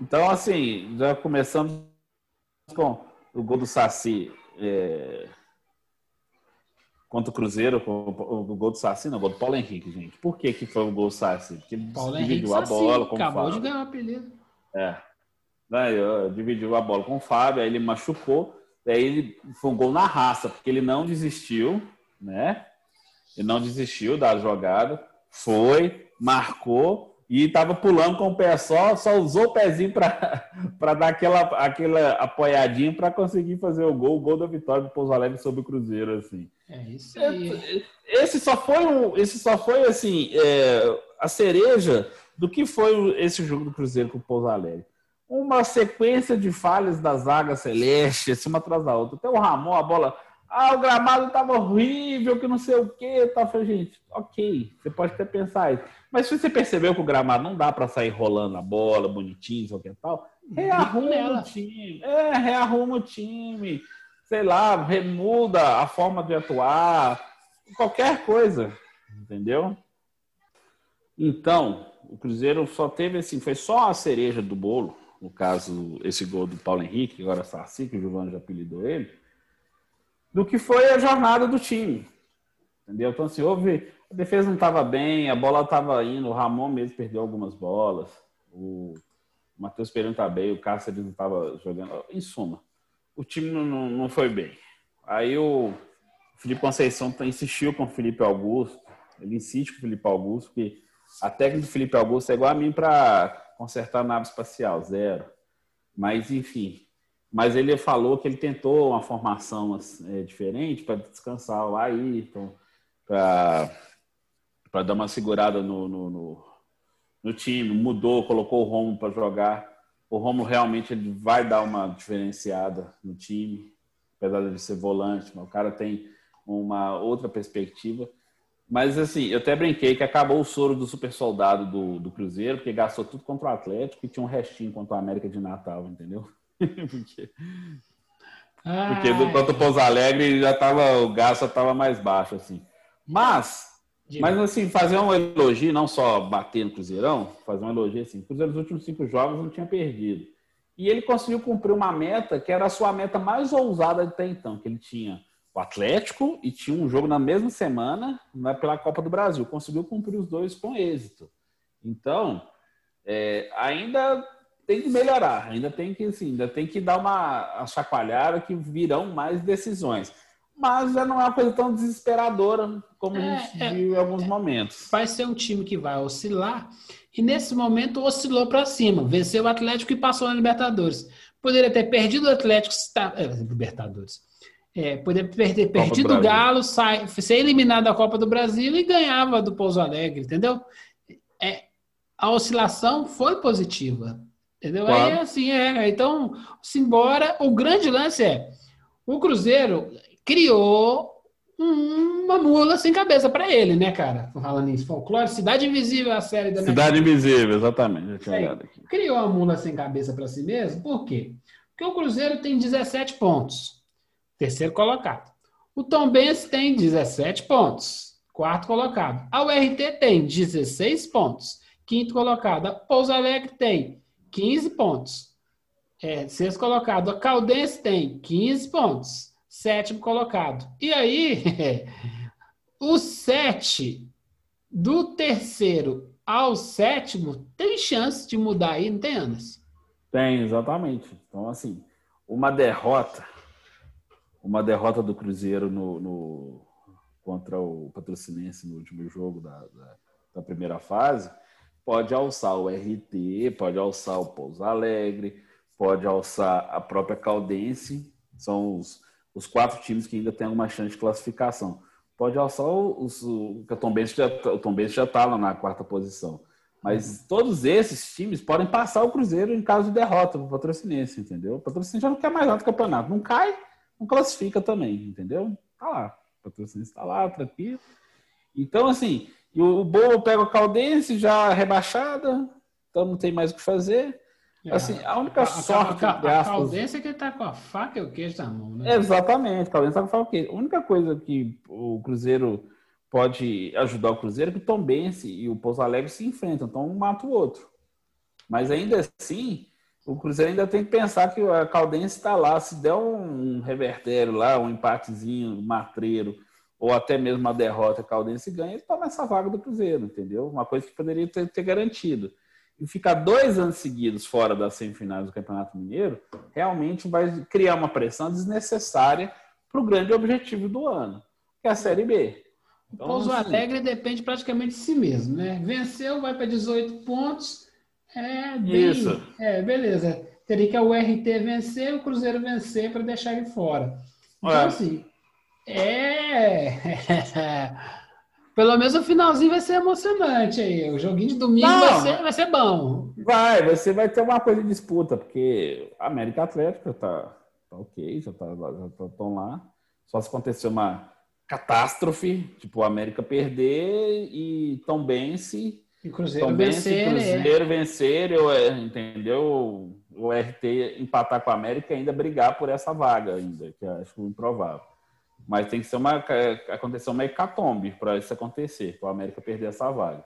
Então, assim, já começamos com o gol do Saci é... contra o Cruzeiro, o gol do Saci, não, o gol do Paulo Henrique, gente. Por que, que foi o gol do Saci? Porque ele Paulo dividiu Henrique, a bola. Saci, acabou de ganhar o apelido. É. Dividiu a bola com o Fábio, aí ele machucou, aí ele foi um gol na raça, porque ele não desistiu, né? Ele não desistiu da jogada, foi, marcou e estava pulando com o pé só, só usou o pezinho para dar aquela, aquela apoiadinha para conseguir fazer o gol, o gol da vitória do Pouso Alegre sobre o Cruzeiro, assim. É isso aí. Esse só foi, um, esse só foi assim, é, a cereja do que foi esse jogo do Cruzeiro com o Pouso Alegre. Uma sequência de falhas da zaga celeste, assim, uma atrás da outra. Até o Ramon, a bola ah, o gramado estava horrível, que não sei o quê. Tá. Falei, gente, ok, você pode até pensar isso. Mas se você percebeu que o gramado não dá para sair rolando a bola, bonitinho, sei o que tal, rearruma o time. É, rearruma o time. Sei lá, remuda a forma de atuar. Qualquer coisa, entendeu? Então, o Cruzeiro só teve assim, foi só a cereja do bolo, no caso, esse gol do Paulo Henrique, agora Sarci, que o Giovanni já apelidou ele do que foi a jornada do time. Entendeu? Então, assim, houve. A defesa não estava bem, a bola estava indo, o Ramon mesmo perdeu algumas bolas, o Matheus Pereira está bem, o Cáceres não estava jogando. Em suma, o time não, não foi bem. Aí o Felipe Conceição tá, insistiu com o Felipe Augusto, ele insiste com o Felipe Augusto, porque a técnica do Felipe Augusto é igual a mim para consertar a nave espacial, zero. Mas, enfim, mas ele falou que ele tentou uma formação é, diferente para descansar o Ayrton, para dar uma segurada no, no, no, no, time, mudou, colocou o Romo para jogar. O Romo realmente ele vai dar uma diferenciada no time, apesar de ser volante, mas o cara tem uma outra perspectiva. Mas assim, eu até brinquei que acabou o soro do super soldado do, do Cruzeiro, porque gastou tudo contra o Atlético e tinha um restinho contra o América de Natal, entendeu? porque ah, porque do quanto Pouso Alegre já tava, o gasto estava mais baixo, assim. Mas, mas assim, fazer um elogio, não só bater no Cruzeirão, fazer um elogio assim, o Cruzeiro nos últimos cinco jogos não tinha perdido. E ele conseguiu cumprir uma meta que era a sua meta mais ousada até então, que ele tinha o Atlético e tinha um jogo na mesma semana né, pela Copa do Brasil. Conseguiu cumprir os dois com êxito. Então, é, ainda tem que melhorar, ainda tem que, assim, ainda tem que dar uma chacoalhada que virão mais decisões. Mas já não é uma coisa tão desesperadora como é, a gente é, viu em alguns é, momentos. Vai ser um time que vai oscilar e nesse momento oscilou para cima, venceu o Atlético e passou na Libertadores. Poderia ter perdido o Atlético, é, Libertadores. É, poderia ter perdido o Galo, sai, ser eliminado da Copa do Brasil e ganhava do Pouso Alegre, entendeu? É, a oscilação foi positiva. Entendeu? Claro. Aí assim, é. Então, simbora. O grande lance é: o Cruzeiro criou uma mula sem cabeça para ele, né, cara? Falando nisso, folclore, Cidade Invisível, a série da Cidade Invisível, exatamente. criou uma mula sem cabeça para si mesmo, por quê? Porque o Cruzeiro tem 17 pontos, terceiro colocado. O Tom Benz tem 17 pontos, quarto colocado. A URT tem 16 pontos, quinto colocado. A Pouso Alegre tem 15 pontos. É, sexto colocado. A Caldense tem 15 pontos. Sétimo colocado. E aí, o sete do terceiro ao sétimo tem chance de mudar aí, não tem, Anderson? Tem, exatamente. Então, assim, uma derrota, uma derrota do Cruzeiro no, no contra o Patrocinense no último jogo da, da, da primeira fase, pode alçar o RT, pode alçar o Pouso Alegre, pode alçar a própria Caldense, são os, os quatro times que ainda têm alguma chance de classificação. Pode alçar os, o, o Tom Benz já, o Tom Benz já está lá na quarta posição. Mas todos esses times podem passar o Cruzeiro em caso de derrota do Patrocinense, entendeu? O Patrocinense já não quer mais nada do campeonato. Não cai, não classifica também, entendeu? Tá lá. O Patrocinense está lá, tranquilo. Então, assim, o Boa pega o Caldense já rebaixada, então não tem mais o que fazer. É. Assim, a única a, sorte. A, a, a Caldense é que ele tá com a faca e o queijo na mão, né? Exatamente, a Caldense tá com a faca e o queijo. A única coisa que o Cruzeiro pode ajudar o Cruzeiro que o Tom Bense e o Pouso Alegre se enfrentam, então um mata o outro. Mas ainda assim, o Cruzeiro ainda tem que pensar que a Caldense está lá, se der um revertério lá, um empatezinho, um matreiro, ou até mesmo uma derrota, a Caldense ganha, ele toma essa vaga do Cruzeiro, entendeu? Uma coisa que poderia ter, ter garantido. E ficar dois anos seguidos fora das semifinais do Campeonato Mineiro realmente vai criar uma pressão desnecessária para o grande objetivo do ano, que é a Série B. Então, Pouso assim, Alegre depende praticamente de si mesmo, né? Venceu, vai para 18 pontos. É, bem, Isso. É, beleza. Teria que o RT vencer, o Cruzeiro vencer para deixar ele fora. Então, é. assim, é. Pelo menos o finalzinho vai ser emocionante aí. O joguinho de domingo vai, ser, vai ser bom. Vai, você vai ter uma coisa de disputa, porque a América Atlética tá, tá ok, já estão tá, já tá, lá. Só se acontecer uma catástrofe, tipo o América perder e Tom Bense. E Cruzeiro Tom vencer. Bense? Cruzeiro é. vencer, eu, é, entendeu? O RT empatar com a América e ainda brigar por essa vaga, ainda, que acho improvável. Mas tem que ser uma, acontecer uma hecatombe para isso acontecer, para o América perder essa vaga.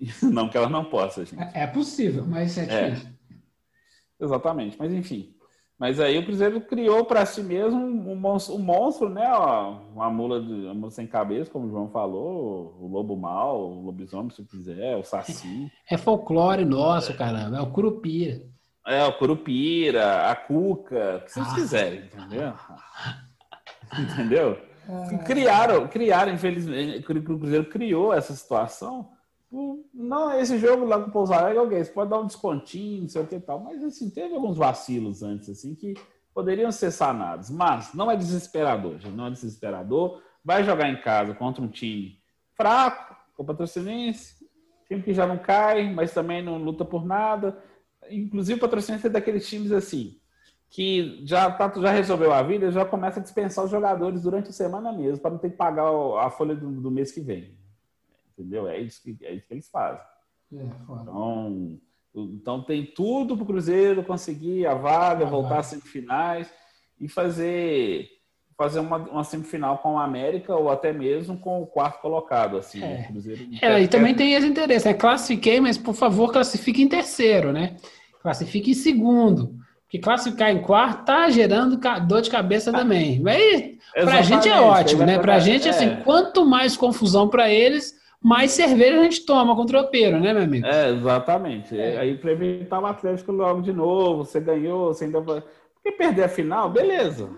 Não que ela não possa, gente. É, é possível, mas é, é. difícil. É. Exatamente, mas enfim. Mas aí o Cruzeiro criou para si mesmo um monstro, um monstro, né? Ó, uma mula, de, uma mula sem cabeça, como o João falou, o lobo mal, o lobisomem, se quiser, o saci. É folclore nosso, caramba, é o curupira. É, o curupira, a cuca, o que vocês ah. quiserem, entendeu? entendeu? É. Criaram, criaram, infelizmente, o Cruzeiro criou essa situação não, esse jogo lá com o Pouso Alegre, ok, você pode dar um descontinho, não sei o que e tal, mas assim, teve alguns vacilos antes, assim, que poderiam ser sanados. Mas não é desesperador, gente, não é desesperador. Vai jogar em casa contra um time fraco, com patrocinense, time que já não cai, mas também não luta por nada. Inclusive, o patrocinense é daqueles times assim, que já, tá, já resolveu a vida, já começa a dispensar os jogadores durante a semana mesmo, para não ter que pagar a folha do, do mês que vem entendeu? É isso que, é isso que eles fazem. É, então, então tem tudo para o Cruzeiro conseguir a vaga, ah, voltar às semifinais e fazer fazer uma, uma semifinal com a América ou até mesmo com o quarto colocado. Assim, é. Cruzeiro é, e também tem esse interesse. Né? Classifiquei, mas por favor classifique em terceiro, né? Classifique em segundo. Porque classificar em quarto tá gerando dor de cabeça ah, também. Mas para a gente é ótimo, né? Para a gente, assim, é. quanto mais confusão para eles, mais cerveja a gente toma com o tropeiro, né, meu amigo? É, exatamente. É. Aí para evitar o Atlético logo de novo, você ganhou, você ainda vai. Porque perder a final, beleza.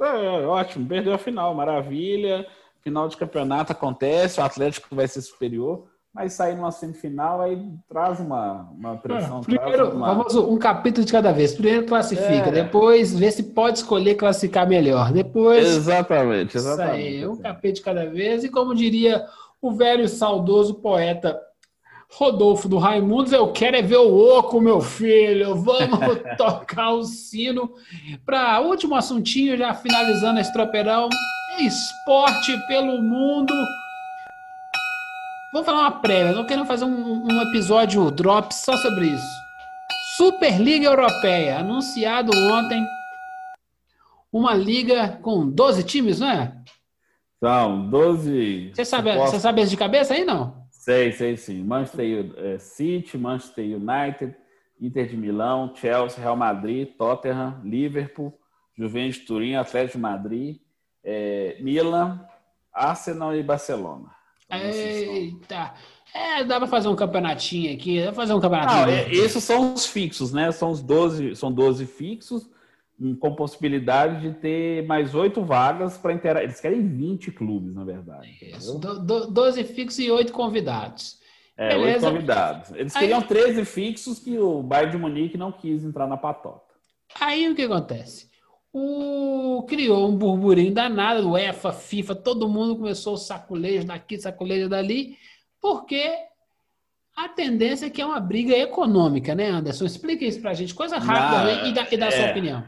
É, ótimo, perdeu a final, maravilha. Final de campeonato acontece, o Atlético vai ser superior, mas sair numa semifinal aí traz uma, uma pressão. É, primeiro, uma... vamos um capítulo de cada vez. Primeiro classifica, é. depois vê se pode escolher classificar melhor. Depois. Exatamente, exatamente. Isso aí, um capítulo de cada vez. E como diria o velho saudoso poeta Rodolfo do Raimundos, eu quero é ver o oco, meu filho. Vamos tocar o sino. Para último assuntinho, já finalizando esse tropeirão, esporte pelo mundo. Vamos falar uma prévia, não quero fazer um, um episódio drop só sobre isso. Superliga Europeia, anunciado ontem. Uma liga com 12 times, não é? São 12. Você sabe, posso... você sabe de cabeça aí, não? Sei, sei sim. Manchester é, City, Manchester United, Inter de Milão, Chelsea, Real Madrid, Tottenham, Liverpool, Juventus Turim, Atlético de Madrid, é, Milan, Arsenal e Barcelona. Então, Eita! É, dá para fazer um campeonatinho aqui, dá pra fazer um campeonatinho. Não, é, esses são os fixos, né? São os 12, são 12 fixos com possibilidade de ter mais oito vagas para interar. Eles querem 20 clubes, na verdade. Isso, do, 12 fixos e oito convidados. É, oito convidados. Eles queriam Aí... 13 fixos que o Bayern de Munique não quis entrar na patota. Aí o que acontece? O... Criou um burburinho danado, o EFA, FIFA, todo mundo começou o saculejo daqui, saculejo dali, porque A tendência é que é uma briga econômica, né, Anderson? Explica isso pra gente, coisa rápida Não, e dá, e dá é, sua opinião.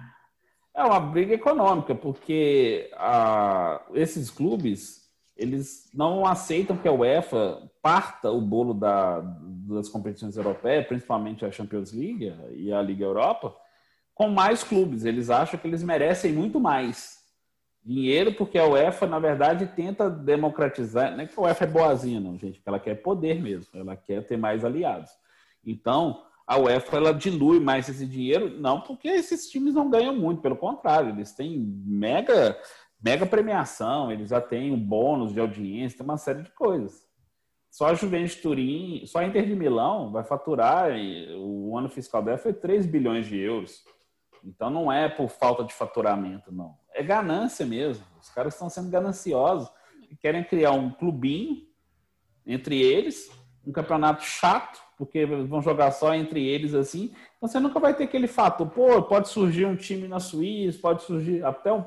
É uma briga econômica, porque a, esses clubes eles não aceitam que a UEFA parta o bolo da, das competições europeias, principalmente a Champions League e a Liga Europa, com mais clubes. Eles acham que eles merecem muito mais dinheiro, porque a UEFA, na verdade, tenta democratizar. Não é que a UEFA é boazinha, não, gente, ela quer poder mesmo, ela quer ter mais aliados. Então, a UEFA ela dilui mais esse dinheiro, não porque esses times não ganham muito, pelo contrário, eles têm mega, mega premiação, eles já têm um bônus de audiência, tem uma série de coisas. Só a Juventus Turim, só a Inter de Milão vai faturar, o ano fiscal dela foi 3 bilhões de euros. Então não é por falta de faturamento, não. É ganância mesmo. Os caras estão sendo gananciosos e querem criar um clubinho entre eles, um campeonato chato, porque vão jogar só entre eles assim. Você nunca vai ter aquele fato, pô, pode surgir um time na Suíça, pode surgir até um,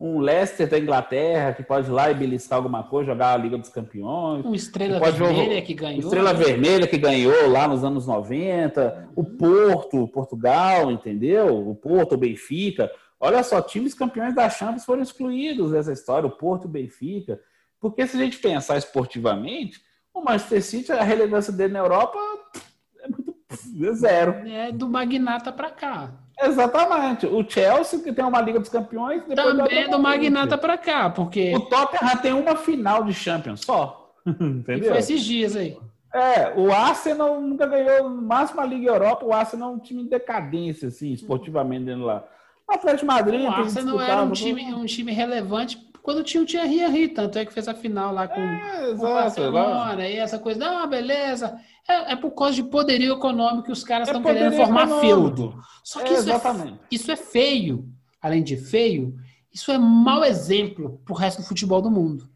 um Leicester da Inglaterra, que pode ir lá e beliscar alguma coisa, jogar a Liga dos Campeões. Um Estrela Vermelha jogar, que ganhou. Estrela né? Vermelha que ganhou lá nos anos 90, o Porto, Portugal, entendeu? O Porto, o Benfica. Olha só, times campeões da Champions foram excluídos dessa história, o Porto e o Benfica. Porque se a gente pensar esportivamente, o Manchester City, a relevância dele na Europa zero. É do magnata para cá. Exatamente. O Chelsea, que tem uma Liga dos Campeões. Também é do magnata para cá, porque. O Tottenham tem uma final de Champions só. Entendeu? E foi esses dias aí. É, o Arsenal nunca ganhou, no máximo a Liga Europa, o Arsenal é um time de decadência, assim, esportivamente dentro lá. O Atlético Madrid. O Arsenal era um time, um time relevante quando tinha o Thierry Henry, tanto é que fez a final lá com, é, o Barcelona e essa coisa. Não, beleza. É, é, por causa de poderio econômico que os caras estão é querendo formar econômico. feudo. Só que é, isso, é, isso é feio. Além de feio, isso é mau exemplo para o resto do futebol do mundo. O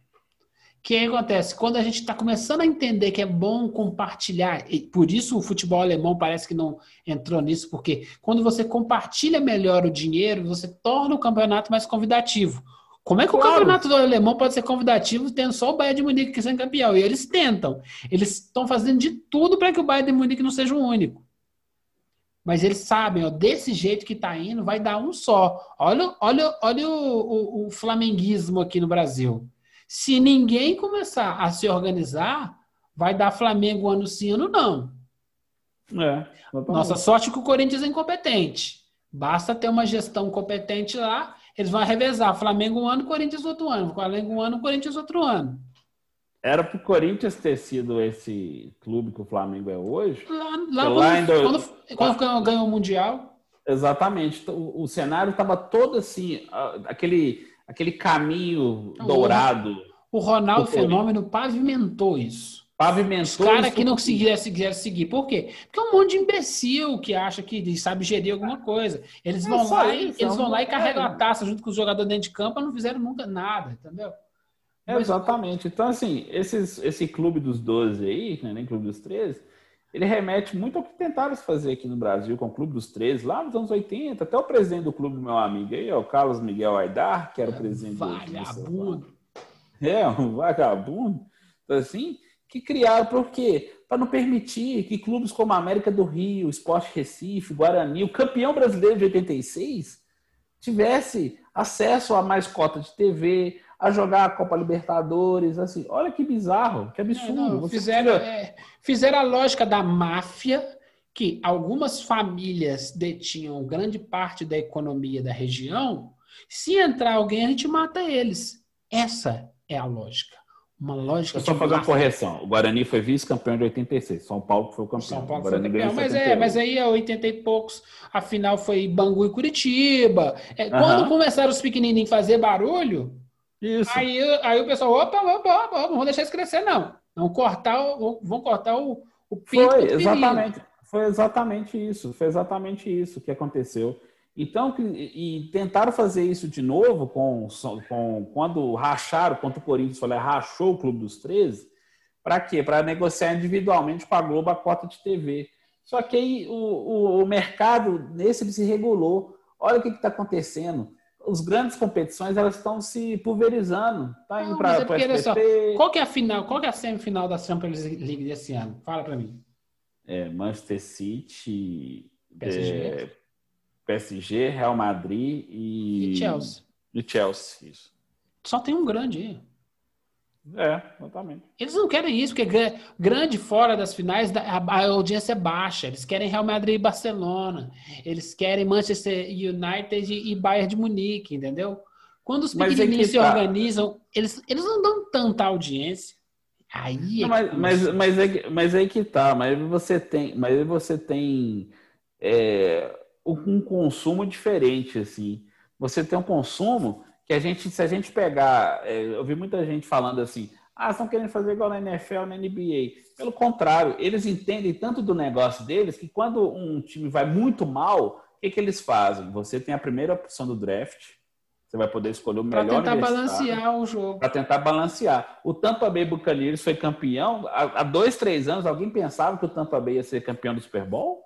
que acontece? Quando a gente está começando a entender que é bom compartilhar, e por isso o futebol alemão parece que não entrou nisso, porque quando você compartilha melhor o dinheiro, você torna o campeonato mais convidativo. Como é que claro. o campeonato do alemão pode ser convidativo tendo só o Bayern de Munique que sendo campeão? E eles tentam. Eles estão fazendo de tudo para que o Bayern de Munique não seja o único. Mas eles sabem, ó, desse jeito que está indo, vai dar um só. Olha, olha, olha o, o, o flamenguismo aqui no Brasil. Se ninguém começar a se organizar, vai dar Flamengo ano sim, ano não. É, Nossa sorte é que o Corinthians é incompetente. Basta ter uma gestão competente lá eles vão revezar. Flamengo um ano, Corinthians outro ano. Flamengo um ano, Corinthians outro ano. Era para o Corinthians ter sido esse clube que o Flamengo é hoje. Lá, lá, lá quando, quando, quando ganhou, ganhou, o Mundial. Exatamente. O, o cenário estava todo assim, aquele, aquele caminho dourado. O Ronaldo Fenômeno pavimentou isso. Pavimentou. Os caras que não conseguiram seguir, seguir. Por quê? Porque é um monte de imbecil que acha que sabe gerir alguma coisa. Eles é vão lá, isso, e, eles vão lá e carregam a taça junto com os jogadores dentro de campo, não fizeram nunca nada, entendeu? É, exatamente. Então, assim, esses, esse clube dos 12 aí, né, nem clube dos 13, ele remete muito ao que tentaram fazer aqui no Brasil com o Clube dos 13, lá nos anos 80. Até o presidente do clube, meu amigo aí, o Carlos Miguel Aidar, que era o presidente vagabundo. do. É, um vagabundo. Então, assim, que criaram por quê? Para não permitir que clubes como a América do Rio, Esporte Recife, Guarani, o campeão brasileiro de 86, tivesse acesso a mais cota de TV, a jogar a Copa Libertadores, assim, olha que bizarro, que absurdo. É, não, fizeram, é, fizeram a lógica da máfia, que algumas famílias detinham grande parte da economia da região, se entrar alguém, a gente mata eles. Essa é a lógica. Uma lógica. Eu só fazer uma correção. O Guarani foi vice-campeão de 86. São Paulo foi o campeão. São Paulo o Guarani foi campeão. Mas, é, mas aí é 80 e poucos. A final foi Bangu e Curitiba. É, Quando começaram os pequenininhos a fazer barulho, Isso. Aí, aí o pessoal, opa, opa, opa, não vamos deixar isso crescer, não. Vamos cortar vão cortar o, o pinto Foi, exatamente. Foi exatamente isso. Foi exatamente isso que aconteceu. Então, e tentaram fazer isso de novo com, com quando racharam, quando o Corinthians falou, rachou o Clube dos 13, para quê? Para negociar individualmente com a Globo a cota de TV. Só que aí o, o, o mercado nesse se regulou. Olha o que está acontecendo. As grandes competições elas estão se pulverizando. Tá indo para é só, Qual que é a final? Qual que é a semifinal da Champions League desse ano? Fala para mim. é, Manchester City, PSG. é, PSG, Real Madrid e, E Chelsea. E Chelsea, isso. Só tem um grande aí. É, exatamente. Eles não querem isso, porque gra- grande fora das finais, a, audiência é baixa. Eles querem Real Madrid e Barcelona. Eles querem Manchester United e Bayern de Munique, entendeu? Quando os é pequenininhos que se tá. organizam, eles, eles não dão tanta audiência. Aí é mas, mas, mas, é, que- mas aí que tá, mas você tem, mas aí você tem é, um consumo diferente, assim. Você tem um consumo que a gente, se a gente pegar, é, eu vi muita gente falando assim, ah, estão querendo fazer igual na NFL, na NBA. Pelo contrário, eles entendem tanto do negócio deles que quando um time vai muito mal, o que, que eles fazem? Você tem a primeira opção do draft, você vai poder escolher o Para melhor tentar universitário balancear o jogo. para tentar balancear. O Tampa Bay Buccaneers foi campeão há há dois, três anos. Alguém pensava que o Tampa Bay ia ser campeão do Super Bowl?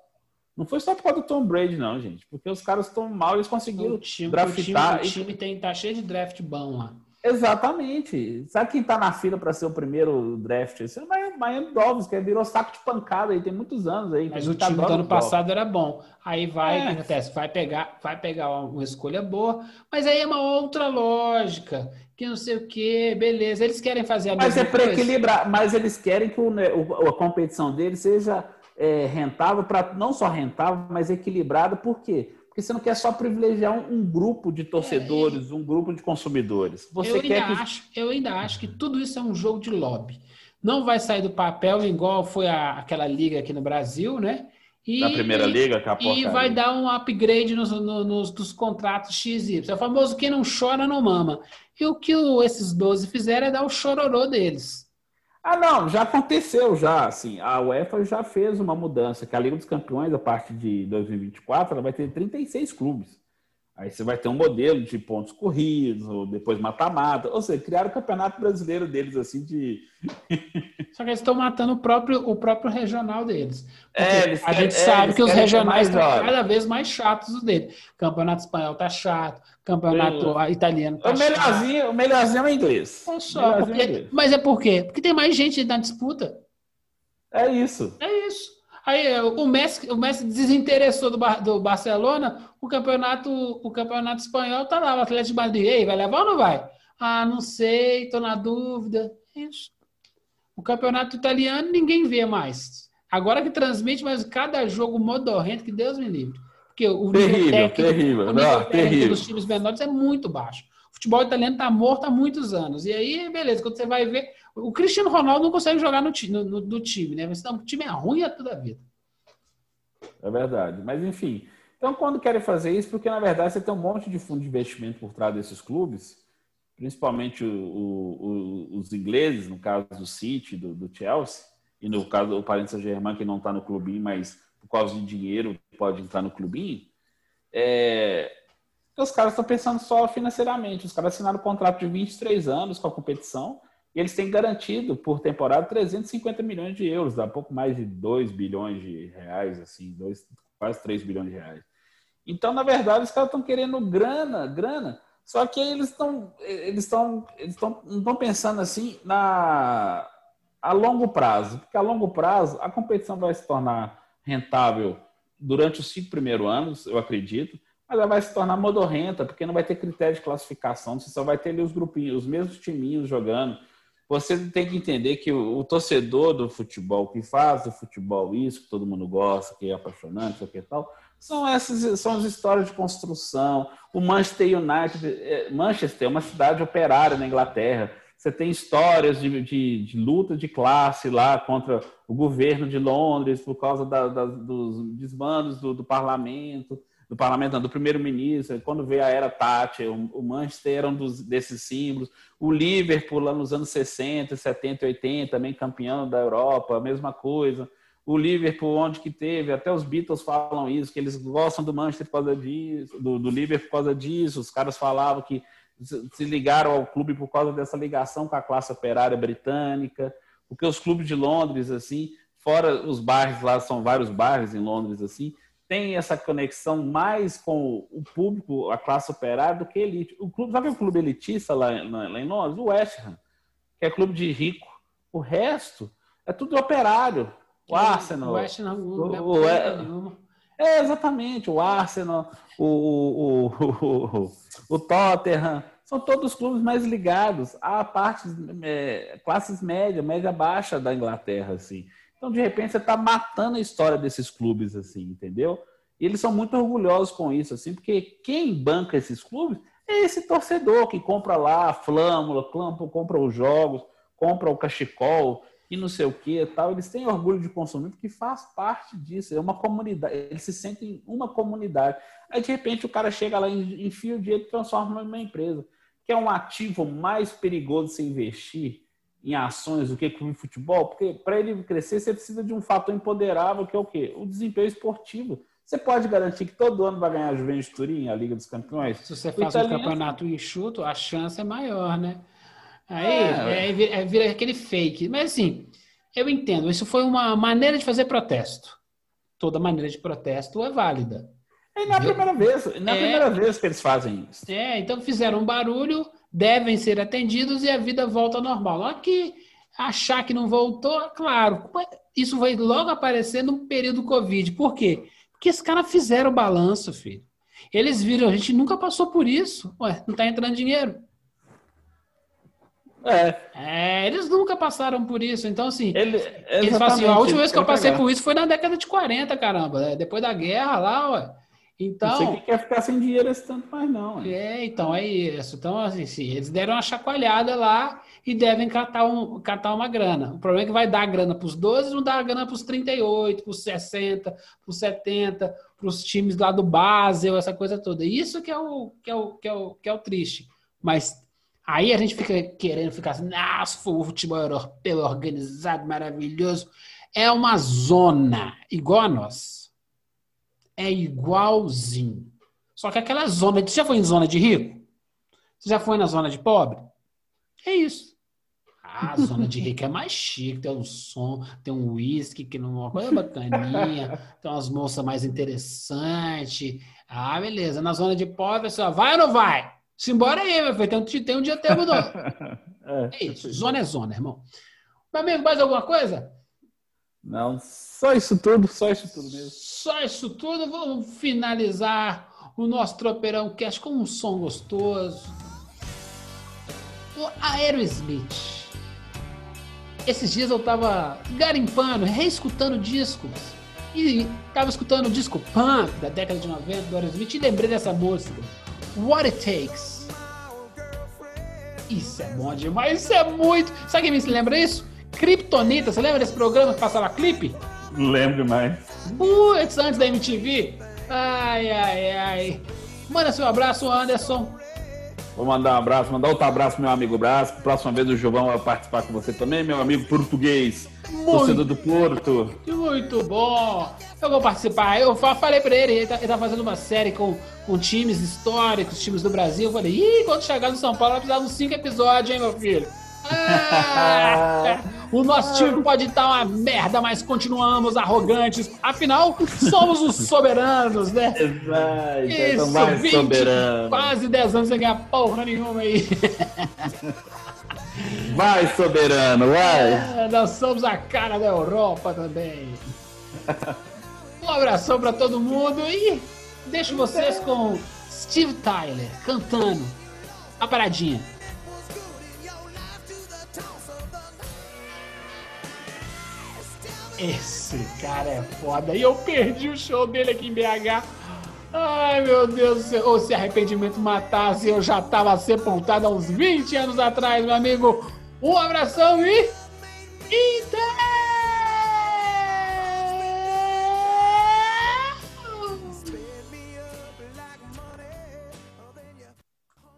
Não foi só por causa do Tom Brady, não, gente. Porque os caras estão mal, eles conseguiram O time, o draftar. time, o time tem, tá cheio de draft bom lá. Exatamente. Sabe quem tá na fila para ser o primeiro draft? Esse é o Miami- Miami Dolphins, que virou saco de pancada aí, tem muitos anos aí. Mas Tem o muita time do ano passado era bom. Aí vai, É. o acontece? Vai pegar, vai pegar uma escolha boa, mas aí é uma outra lógica, que não sei o quê, beleza. Eles querem fazer a Mas mesma é para coisa. equilibrar, mas eles querem que o o- a competição deles seja é, rentável, para não só rentável, mas equilibrada. Por quê? Porque você não quer só privilegiar um, um grupo de torcedores, um grupo de consumidores. Você eu, quer ainda que. acho, eu ainda acho que tudo isso é um jogo de lobby. Não vai sair do papel igual foi a- aquela liga aqui no Brasil, né? E, Da primeira liga, que E vai dar um upgrade nos, no- nos dos contratos XY. É o famoso quem não chora não mama. E o que o- esses 12 fizeram é dar o chororô deles. Ah, não, já aconteceu já, assim, a UEFA já fez uma mudança, que a Liga dos Campeões, a partir de 2024, ela vai ter 36 clubes. Aí você vai ter um modelo de pontos corridos, ou depois mata-mata, ou seja, criaram o campeonato brasileiro deles, assim, de... Só que eles estão matando o próprio, o próprio regional deles. Porque É, eles a querem- gente é, sabe eles que os regionais estão hora. cada vez mais chatos os dele. Campeonato espanhol tá chato, campeonato italiano tá O chato. melhorzinho, o melhorzinho é o inglês. É só, Melhorzinho é o porque- inglês. mas é por quê? Porque tem mais gente na disputa. É isso. É isso. Aí é, o Messi, o Messi desinteressou do, Bar- do Barcelona, o campeonato, o campeonato espanhol tá lá, o Atlético de Madrid. Ei, vai levar ou não vai? Ah, não sei, tô na dúvida. Isso. O campeonato italiano ninguém vê mais. Agora que transmite, mas cada jogo modorrento, que Deus me livre. Porque o nível Terrível, técnico, terrível. o nível Não, terrível. dos times menores é muito baixo. Futebol italiano tá morto há muitos anos. E aí, beleza, quando você vai ver. O Cristiano Ronaldo não consegue jogar no, no- no- do time, né? Mas não, o time é ruim a toda a vida. É verdade. Mas, enfim. Então, quando querem fazer isso, porque na verdade você tem um monte de fundo de investimento por trás desses clubes, principalmente o- o- o- os ingleses, no caso do City, do, do Chelsea, e no caso do Paris Saint-Germain, que não está no clubinho, mas por causa de dinheiro pode entrar no clubinho. É... Os caras estão pensando só financeiramente. Os caras assinaram um contrato de 23 anos com a competição e eles têm garantido por temporada 350 milhões de euros, dá pouco mais de 2 bilhões de reais, assim, dois, quase 3 bilhões de reais. Então, na verdade, os caras estão querendo grana, grana. Só que eles estão, eles estão, eles estão, não estão pensando assim na a longo prazo, porque a longo prazo a competição vai se tornar rentável durante os cinco primeiros anos, eu acredito, ela vai se tornar modorrenta, porque não vai ter critério de classificação, você só vai ter ali os grupinhos, os mesmos timinhos jogando. Você tem que entender que o, o torcedor do futebol, que faz do futebol isso, que todo mundo gosta, que é apaixonante, o que tal, são essas são as histórias de construção. O Manchester United, é, Manchester é uma cidade operária na Inglaterra. Você tem histórias de, de, de luta de classe lá contra o governo de Londres por causa da, da, dos desmandos do, do parlamento, do parlamento, do primeiro-ministro. Quando veio a era Thatcher, o, Manchester era um dos, desses símbolos. O Liverpool, lá nos anos 60, 70 e 80, também campeão da Europa, a mesma coisa o Liverpool, onde que teve, até os Beatles falam isso, que eles gostam do Manchester por causa disso, do, do Liverpool por causa disso, os caras falavam que se ligaram ao clube por causa dessa ligação com a classe operária britânica, porque os clubes de Londres, assim, fora os bairros lá, são vários bairros em Londres, assim, tem essa conexão mais com o público, a classe operária, do que elite. O clube, sabe o clube elitista lá, lá em Londres? O West Ham, que é clube de rico. O resto é tudo operário. O Arsenal. O Arsenal. O, o, é, é, exatamente. O Arsenal, o, o, o, o, Tottenham. São todos clubes mais ligados a partes, é, classes média, média baixa da Inglaterra, assim. Então, de repente, você está matando a história desses clubes, assim, entendeu? E eles são muito orgulhosos com isso, assim, porque quem banca esses clubes é esse torcedor que compra lá a flâmula, compra os jogos, compra o cachecol e não sei o que tal. Eles têm orgulho de consumir porque faz parte disso. É uma comunidade. Eles se sentem uma comunidade. Aí, de repente, o cara chega lá, enfia o dinheiro e transforma numa empresa. Que é um ativo mais perigoso de se investir em ações do que de futebol, porque para ele crescer, você precisa de um fator empoderável, que é o quê? O desempenho esportivo. Você pode garantir que todo ano vai ganhar a Juventus Turim, a Liga dos Campeões? Se você faz italiano... um campeonato enxuto, a chance é maior, né? Aí é, é, é, vira aquele fake. Mas assim, eu entendo, isso foi uma maneira de fazer protesto. Toda maneira de protesto é válida. É na primeira vez, na é, primeira vez que eles fazem isso. É, então fizeram um barulho, devem ser atendidos e a vida volta ao normal. Olha que achar que não voltou, claro, isso vai logo aparecer no período Covid. Por quê? Porque esses caras fizeram o balanço, filho. Eles viram, a gente nunca passou por isso. Ué, não está entrando dinheiro. É. é. Eles nunca passaram por isso. Então, assim, Ele, eles falam assim: a última vez que eu passei por isso foi na década de 40, caramba. Né? Depois da guerra lá, ué. Então. Não sei quer ficar sem dinheiro esse tanto mais, não. Ué. É, então é isso. Então, assim, sim, eles deram uma chacoalhada lá e devem catar, um, catar uma grana. O problema é que vai dar grana para os 12 não dá grana para os 38, para os 60, para os 70, para os times lá do Basel, essa coisa toda. Isso que é o, que é o, que é o, que é o triste. Mas aí a gente fica querendo ficar assim, nossa, o futebol europeu organizado, maravilhoso. É uma zona igual a nós. É igualzinho. Só que aquela zona. Você já foi em zona de rico? Você já foi na zona de pobre? É isso. Ah, a zona de rico é mais chique, tem um som, tem um whisky, que não é uma coisa bacaninha, tem umas moças mais interessantes. Ah, beleza. Na zona de pobre, você vai ou não vai? Simbora aí, meu filho. Tem um, tem um dia tempo do. É. é isso. Zona é zona, irmão. Meu amigo, mais alguma coisa? Não, só isso tudo, só isso tudo mesmo. Só isso tudo. Vamos finalizar o nosso Tropeirão Cast com um som gostoso. O Aerosmith. Esses dias eu tava garimpando, reescutando discos. E tava escutando o disco punk da década de 90 do Aerosmith e lembrei dessa música. What It Takes. Isso é bom demais, isso é muito. Sabe quem me lembra isso? Kryptonita, você lembra desse programa que passava clipe? Lembro mais. Putz, antes da MTV. Ai, ai, ai. Manda seu abraço, Anderson. Vou mandar um abraço, mandar outro abraço meu amigo Brasco. Próxima vez o Giovão vai participar com você também, meu amigo português, muito, torcedor do Porto. Muito bom! Eu vou participar. Eu falei pra ele, ele tá, ele tá fazendo uma série com, com times históricos, times do Brasil. Eu falei, ih, quando chegar no São Paulo vai precisar de uns cinco episódios, hein, meu filho? Ah, o nosso time pode estar uma merda, mas continuamos arrogantes. Afinal, somos os soberanos, né? Exato. Isso, mais 20, soberano. quase 10 anos sem ganhar porra nenhuma aí. Vai, soberano, vai. É, nós somos a cara da Europa também. Um abração para todo mundo e deixo vocês com Steve Tyler cantando a paradinha. Esse cara é foda. E eu perdi o show dele aqui em BH. Ai, meu Deus do céu. Ou se arrependimento matasse, eu já tava sepultado há uns 20 anos atrás, meu amigo. Um abração e. Inter!